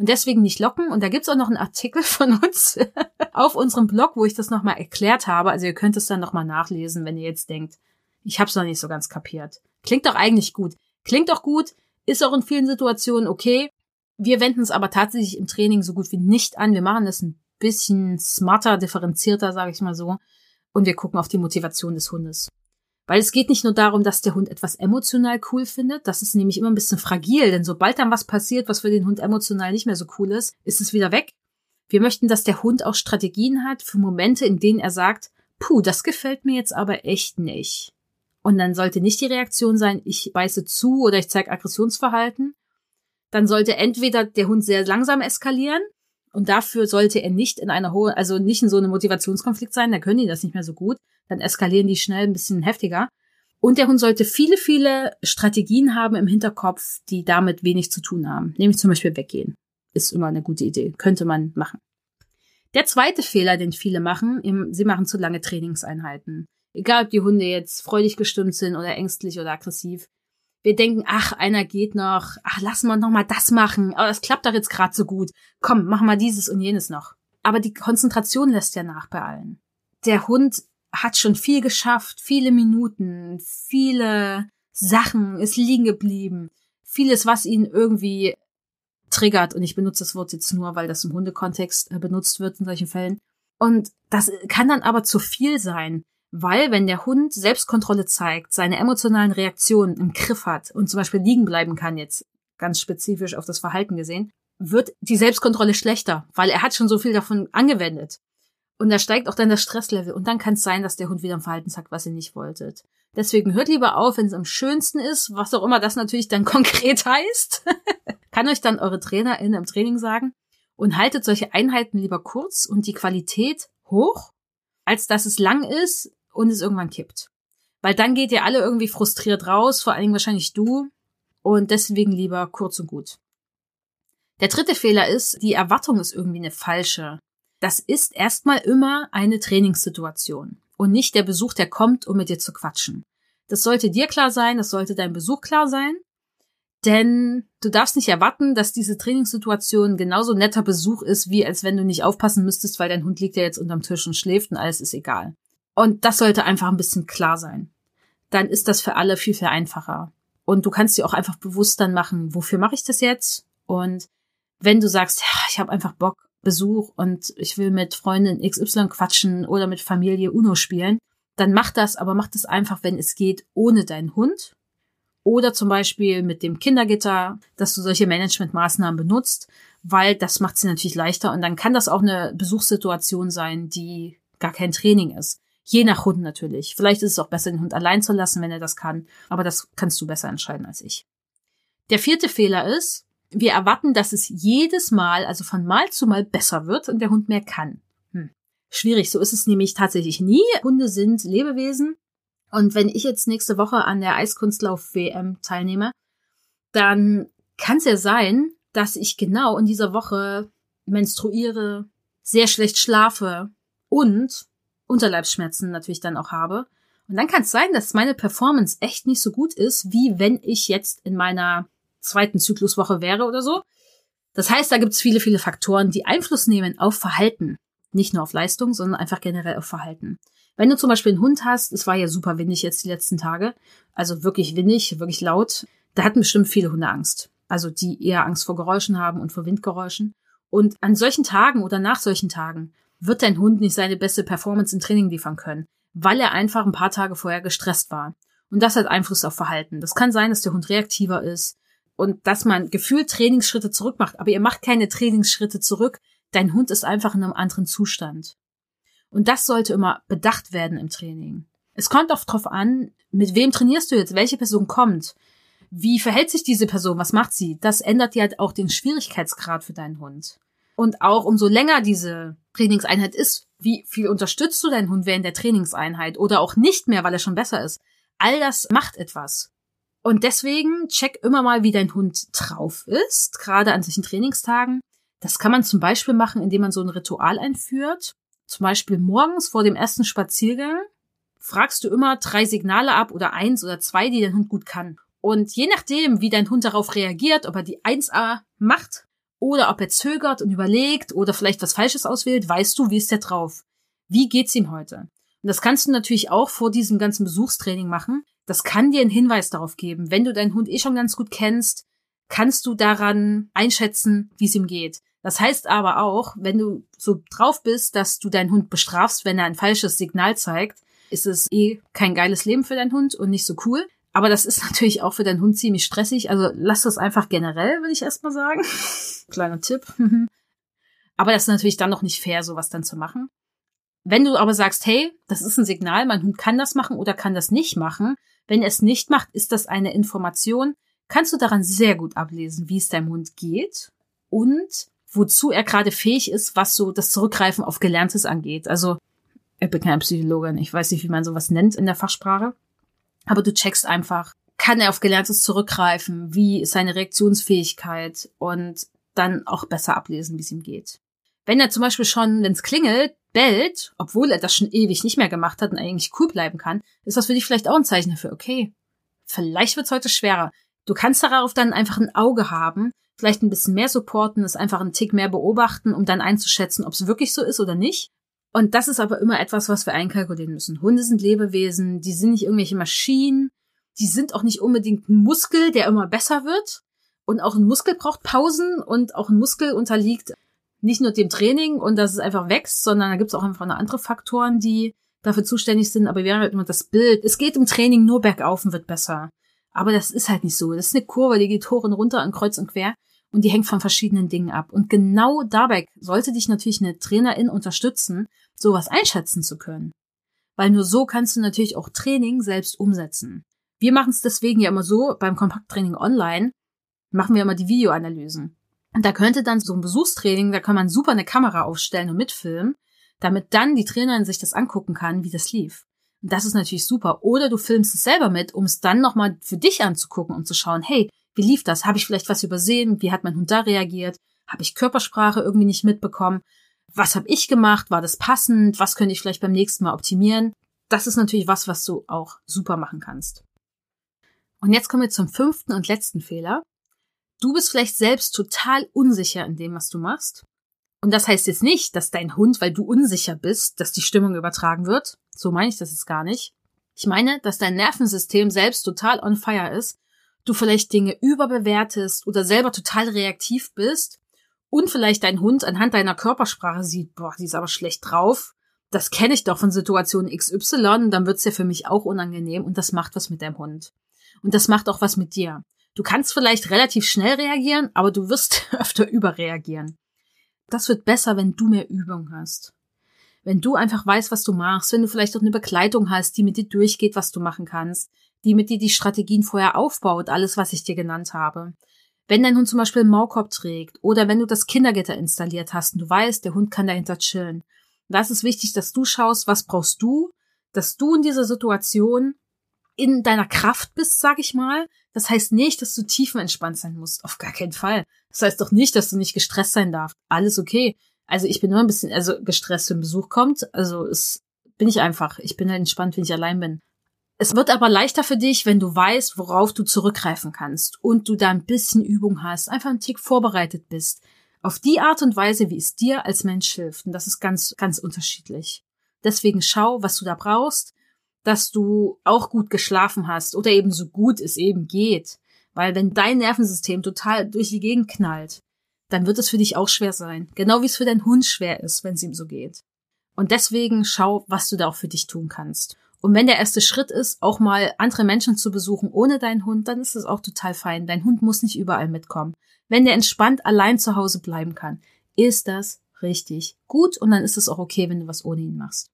und deswegen nicht locken. Und da gibt's auch noch einen Artikel von uns auf unserem Blog, wo ich das nochmal erklärt habe. Also ihr könnt es dann nochmal nachlesen, wenn ihr jetzt denkt, ich hab's noch nicht so ganz kapiert. Klingt doch eigentlich gut. Klingt doch gut, ist auch in vielen Situationen okay. Wir wenden es aber tatsächlich im Training so gut wie nicht an. Wir machen das ein bisschen smarter, differenzierter, sage ich mal so. Und wir gucken auf die Motivation des Hundes. Weil es geht nicht nur darum, dass der Hund etwas emotional cool findet, das ist nämlich immer ein bisschen fragil, denn sobald dann was passiert, was für den Hund emotional nicht mehr so cool ist, ist es wieder weg. Wir möchten, dass der Hund auch Strategien hat für Momente, in denen er sagt, puh, das gefällt mir jetzt aber echt nicht. Und dann sollte nicht die Reaktion sein, ich beiße zu oder ich zeige Aggressionsverhalten. Dann sollte entweder der Hund sehr langsam eskalieren und dafür sollte er nicht in einer hohen, also nicht in so einem Motivationskonflikt sein, da können die das nicht mehr so gut. Dann eskalieren die schnell ein bisschen heftiger. Und der Hund sollte viele, viele Strategien haben im Hinterkopf, die damit wenig zu tun haben. Nämlich zum Beispiel weggehen. Ist immer eine gute Idee. Könnte man machen. Der zweite Fehler, den viele machen, sie machen zu lange Trainingseinheiten. Egal, ob die Hunde jetzt freudig gestimmt sind oder ängstlich oder aggressiv wir denken, ach, einer geht noch, ach, lass mal noch mal das machen, aber das klappt doch jetzt gerade so gut. Komm, mach mal dieses und jenes noch. Aber die Konzentration lässt ja nach bei allen. Der Hund hat schon viel geschafft, viele Minuten, viele Sachen ist liegen geblieben, vieles, was ihn irgendwie triggert. Und ich benutze das Wort jetzt nur, weil das im Hundekontext äh, benutzt wird in solchen Fällen. Und das kann dann aber zu viel sein. Weil, wenn der Hund Selbstkontrolle zeigt, seine emotionalen Reaktionen im Griff hat und zum Beispiel liegen bleiben kann, jetzt ganz spezifisch auf das Verhalten gesehen, wird die Selbstkontrolle schlechter, weil er hat schon so viel davon angewendet. Und da steigt auch dann das Stresslevel. Und dann kann es sein, dass der Hund wieder ein Verhalten sagt, was ihr nicht wolltet. Deswegen hört lieber auf, wenn es am schönsten ist, was auch immer das natürlich dann konkret heißt. Kann euch dann eure TrainerInnen im Training sagen. Und haltet solche Einheiten lieber kurz und die Qualität hoch, als dass es lang ist und es irgendwann kippt. Weil dann geht ihr alle irgendwie frustriert raus, vor allen Dingen wahrscheinlich du. Und deswegen lieber kurz und gut. Der dritte Fehler ist, die Erwartung ist irgendwie eine falsche. Das ist erstmal immer eine Trainingssituation und nicht der Besuch, der kommt, um mit dir zu quatschen. Das sollte dir klar sein, das sollte dein Besuch klar sein. Denn du darfst nicht erwarten, dass diese Trainingssituation genauso netter Besuch ist, wie als wenn du nicht aufpassen müsstest, weil dein Hund liegt ja jetzt unterm Tisch und schläft und alles ist egal. Und das sollte einfach ein bisschen klar sein. Dann ist das für alle viel, viel einfacher. Und du kannst dir auch einfach bewusst dann machen, wofür mache ich das jetzt? Und wenn du sagst, ja, ich habe einfach Bock, Besuch und ich will mit Freundin XY quatschen oder mit Familie Uno spielen, dann mach das, aber mach das einfach, wenn es geht, ohne deinen Hund. Oder zum Beispiel mit dem Kindergitter, dass du solche Managementmaßnahmen benutzt, weil das macht sie natürlich leichter und dann kann das auch eine Besuchssituation sein, die gar kein Training ist. Je nach Hund natürlich. Vielleicht ist es auch besser, den Hund allein zu lassen, wenn er das kann, aber das kannst du besser entscheiden als ich. Der vierte Fehler ist, wir erwarten, dass es jedes Mal, also von Mal zu Mal besser wird und der Hund mehr kann. Hm. Schwierig, so ist es nämlich tatsächlich nie. Hunde sind Lebewesen. Und wenn ich jetzt nächste Woche an der Eiskunstlauf-WM teilnehme, dann kann es ja sein, dass ich genau in dieser Woche menstruiere, sehr schlecht schlafe und Unterleibsschmerzen natürlich dann auch habe. Und dann kann es sein, dass meine Performance echt nicht so gut ist, wie wenn ich jetzt in meiner zweiten Zykluswoche wäre oder so. Das heißt, da gibt es viele, viele Faktoren, die Einfluss nehmen auf Verhalten. Nicht nur auf Leistung, sondern einfach generell auf Verhalten. Wenn du zum Beispiel einen Hund hast, es war ja super windig jetzt die letzten Tage, also wirklich windig, wirklich laut, da hatten bestimmt viele Hunde Angst. Also die eher Angst vor Geräuschen haben und vor Windgeräuschen. Und an solchen Tagen oder nach solchen Tagen wird dein Hund nicht seine beste Performance im Training liefern können, weil er einfach ein paar Tage vorher gestresst war. Und das hat Einfluss auf Verhalten. Das kann sein, dass der Hund reaktiver ist, und dass man gefühlt Trainingsschritte zurück macht, aber ihr macht keine Trainingsschritte zurück. Dein Hund ist einfach in einem anderen Zustand. Und das sollte immer bedacht werden im Training. Es kommt oft drauf an, mit wem trainierst du jetzt, welche Person kommt, wie verhält sich diese Person, was macht sie? Das ändert ja halt auch den Schwierigkeitsgrad für deinen Hund. Und auch umso länger diese Trainingseinheit ist, wie viel unterstützt du deinen Hund während der Trainingseinheit oder auch nicht mehr, weil er schon besser ist. All das macht etwas. Und deswegen check immer mal, wie dein Hund drauf ist, gerade an solchen Trainingstagen. Das kann man zum Beispiel machen, indem man so ein Ritual einführt. Zum Beispiel morgens vor dem ersten Spaziergang fragst du immer drei Signale ab oder eins oder zwei, die dein Hund gut kann. Und je nachdem, wie dein Hund darauf reagiert, ob er die 1a macht oder ob er zögert und überlegt oder vielleicht was Falsches auswählt, weißt du, wie ist der drauf? Wie geht's ihm heute? Und das kannst du natürlich auch vor diesem ganzen Besuchstraining machen, das kann dir einen Hinweis darauf geben. Wenn du deinen Hund eh schon ganz gut kennst, kannst du daran einschätzen, wie es ihm geht. Das heißt aber auch, wenn du so drauf bist, dass du deinen Hund bestrafst, wenn er ein falsches Signal zeigt, ist es eh kein geiles Leben für deinen Hund und nicht so cool. Aber das ist natürlich auch für deinen Hund ziemlich stressig. Also lass das einfach generell, würde ich erstmal sagen. Kleiner Tipp. aber das ist natürlich dann noch nicht fair, sowas dann zu machen. Wenn du aber sagst, hey, das ist ein Signal, mein Hund kann das machen oder kann das nicht machen, wenn er es nicht macht, ist das eine Information, kannst du daran sehr gut ablesen, wie es deinem Hund geht und wozu er gerade fähig ist, was so das Zurückgreifen auf Gelerntes angeht. Also, ich bin keine Psychologin, ich weiß nicht, wie man sowas nennt in der Fachsprache, aber du checkst einfach, kann er auf Gelerntes zurückgreifen, wie ist seine Reaktionsfähigkeit und dann auch besser ablesen, wie es ihm geht. Wenn er zum Beispiel schon, wenn es klingelt, bellt, obwohl er das schon ewig nicht mehr gemacht hat und eigentlich cool bleiben kann, ist das für dich vielleicht auch ein Zeichen dafür, okay, vielleicht wird's heute schwerer. Du kannst darauf dann einfach ein Auge haben, vielleicht ein bisschen mehr supporten, es einfach einen Tick mehr beobachten, um dann einzuschätzen, ob es wirklich so ist oder nicht. Und das ist aber immer etwas, was wir einkalkulieren müssen. Hunde sind Lebewesen, die sind nicht irgendwelche Maschinen, die sind auch nicht unbedingt ein Muskel, der immer besser wird. Und auch ein Muskel braucht Pausen und auch ein Muskel unterliegt nicht nur dem Training und dass es einfach wächst, sondern da gibt es auch einfach noch andere Faktoren, die dafür zuständig sind. Aber wir haben halt immer das Bild. Es geht im Training nur bergauf und wird besser. Aber das ist halt nicht so. Das ist eine Kurve, die geht hoch und runter an kreuz und quer und die hängt von verschiedenen Dingen ab. Und genau dabei sollte dich natürlich eine Trainerin unterstützen, sowas einschätzen zu können. weil nur so kannst du natürlich auch Training selbst umsetzen. Wir machen es deswegen ja immer so, beim Kompakttraining online machen wir immer die Videoanalysen. Und da könnte dann so ein Besuchstraining, da kann man super eine Kamera aufstellen und mitfilmen, damit dann die Trainerin sich das angucken kann, wie das lief. Und das ist natürlich super. Oder du filmst es selber mit, um es dann nochmal für dich anzugucken und zu schauen, hey, wie lief das? Habe ich vielleicht was übersehen? Wie hat mein Hund da reagiert? Habe ich Körpersprache irgendwie nicht mitbekommen? Was habe ich gemacht? War das passend? Was könnte ich vielleicht beim nächsten Mal optimieren? Das ist natürlich was, was du auch super machen kannst. Und jetzt kommen wir zum fünften und letzten Fehler. Du bist vielleicht selbst total unsicher in dem, was du machst. Und das heißt jetzt nicht, dass dein Hund, weil du unsicher bist, dass die Stimmung übertragen wird. So meine ich das jetzt gar nicht. Ich meine, dass dein Nervensystem selbst total on fire ist, du vielleicht Dinge überbewertest oder selber total reaktiv bist und vielleicht dein Hund anhand deiner Körpersprache sieht, boah, die ist aber schlecht drauf. Das kenne ich doch von Situation XY, dann wird's ja für mich auch unangenehm und das macht was mit deinem Hund. Und das macht auch was mit dir. Du kannst vielleicht relativ schnell reagieren, aber du wirst öfter überreagieren. Das wird besser, wenn du mehr Übung hast. Wenn du einfach weißt, was du machst, wenn du vielleicht auch eine Begleitung hast, die mit dir durchgeht, was du machen kannst, die mit dir die Strategien vorher aufbaut, alles, was ich dir genannt habe. Wenn dein Hund zum Beispiel einen Maulkorb trägt oder wenn du das Kindergitter installiert hast und du weißt, der Hund kann dahinter chillen. Da ist wichtig, dass du schaust, was brauchst du, dass du in dieser Situation in deiner Kraft bist, sag ich mal. Das heißt nicht, dass du tiefenentspannt sein musst. Auf gar keinen Fall. Das heißt doch nicht, dass du nicht gestresst sein darfst. Alles okay. Also ich bin immer ein bisschen, also gestresst, wenn Besuch kommt. Also es bin ich einfach. Ich bin halt entspannt, wenn ich allein bin. Es wird aber leichter für dich, wenn du weißt, worauf du zurückgreifen kannst und du da ein bisschen Übung hast, einfach einen Tick vorbereitet bist. Auf die Art und Weise, wie es dir als Mensch hilft. Und das ist ganz, ganz unterschiedlich. Deswegen schau, was du da brauchst dass du auch gut geschlafen hast oder eben so gut es eben geht. Weil wenn dein Nervensystem total durch die Gegend knallt, dann wird es für dich auch schwer sein. Genau wie es für deinen Hund schwer ist, wenn es ihm so geht. Und deswegen schau, was du da auch für dich tun kannst. Und wenn der erste Schritt ist, auch mal andere Menschen zu besuchen ohne deinen Hund, dann ist das auch total fein. Dein Hund muss nicht überall mitkommen. Wenn der entspannt allein zu Hause bleiben kann, ist das richtig gut und dann ist es auch okay, wenn du was ohne ihn machst.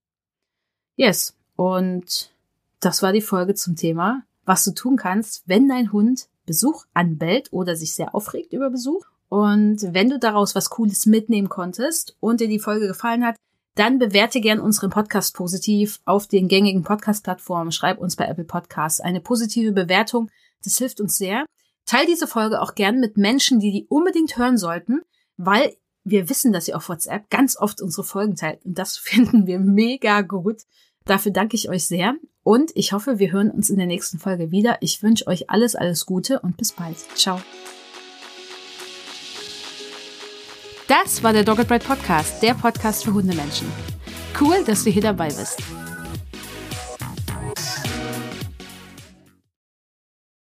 Yes, und das war die Folge zum Thema, was du tun kannst, wenn dein Hund Besuch anbellt oder sich sehr aufregt über Besuch. Und wenn du daraus was Cooles mitnehmen konntest und dir die Folge gefallen hat, dann bewerte gern unseren Podcast positiv auf den gängigen Podcast-Plattformen. Schreib uns bei Apple Podcasts eine positive Bewertung. Das hilft uns sehr. Teil diese Folge auch gern mit Menschen, die die unbedingt hören sollten, weil wir wissen, dass ihr auf WhatsApp ganz oft unsere Folgen teilt. Und das finden wir mega gut. Dafür danke ich euch sehr und ich hoffe, wir hören uns in der nächsten Folge wieder. Ich wünsche euch alles, alles Gute und bis bald. Ciao. Das war der Dogged Podcast, der Podcast für Hundemenschen. Cool, dass du hier dabei bist.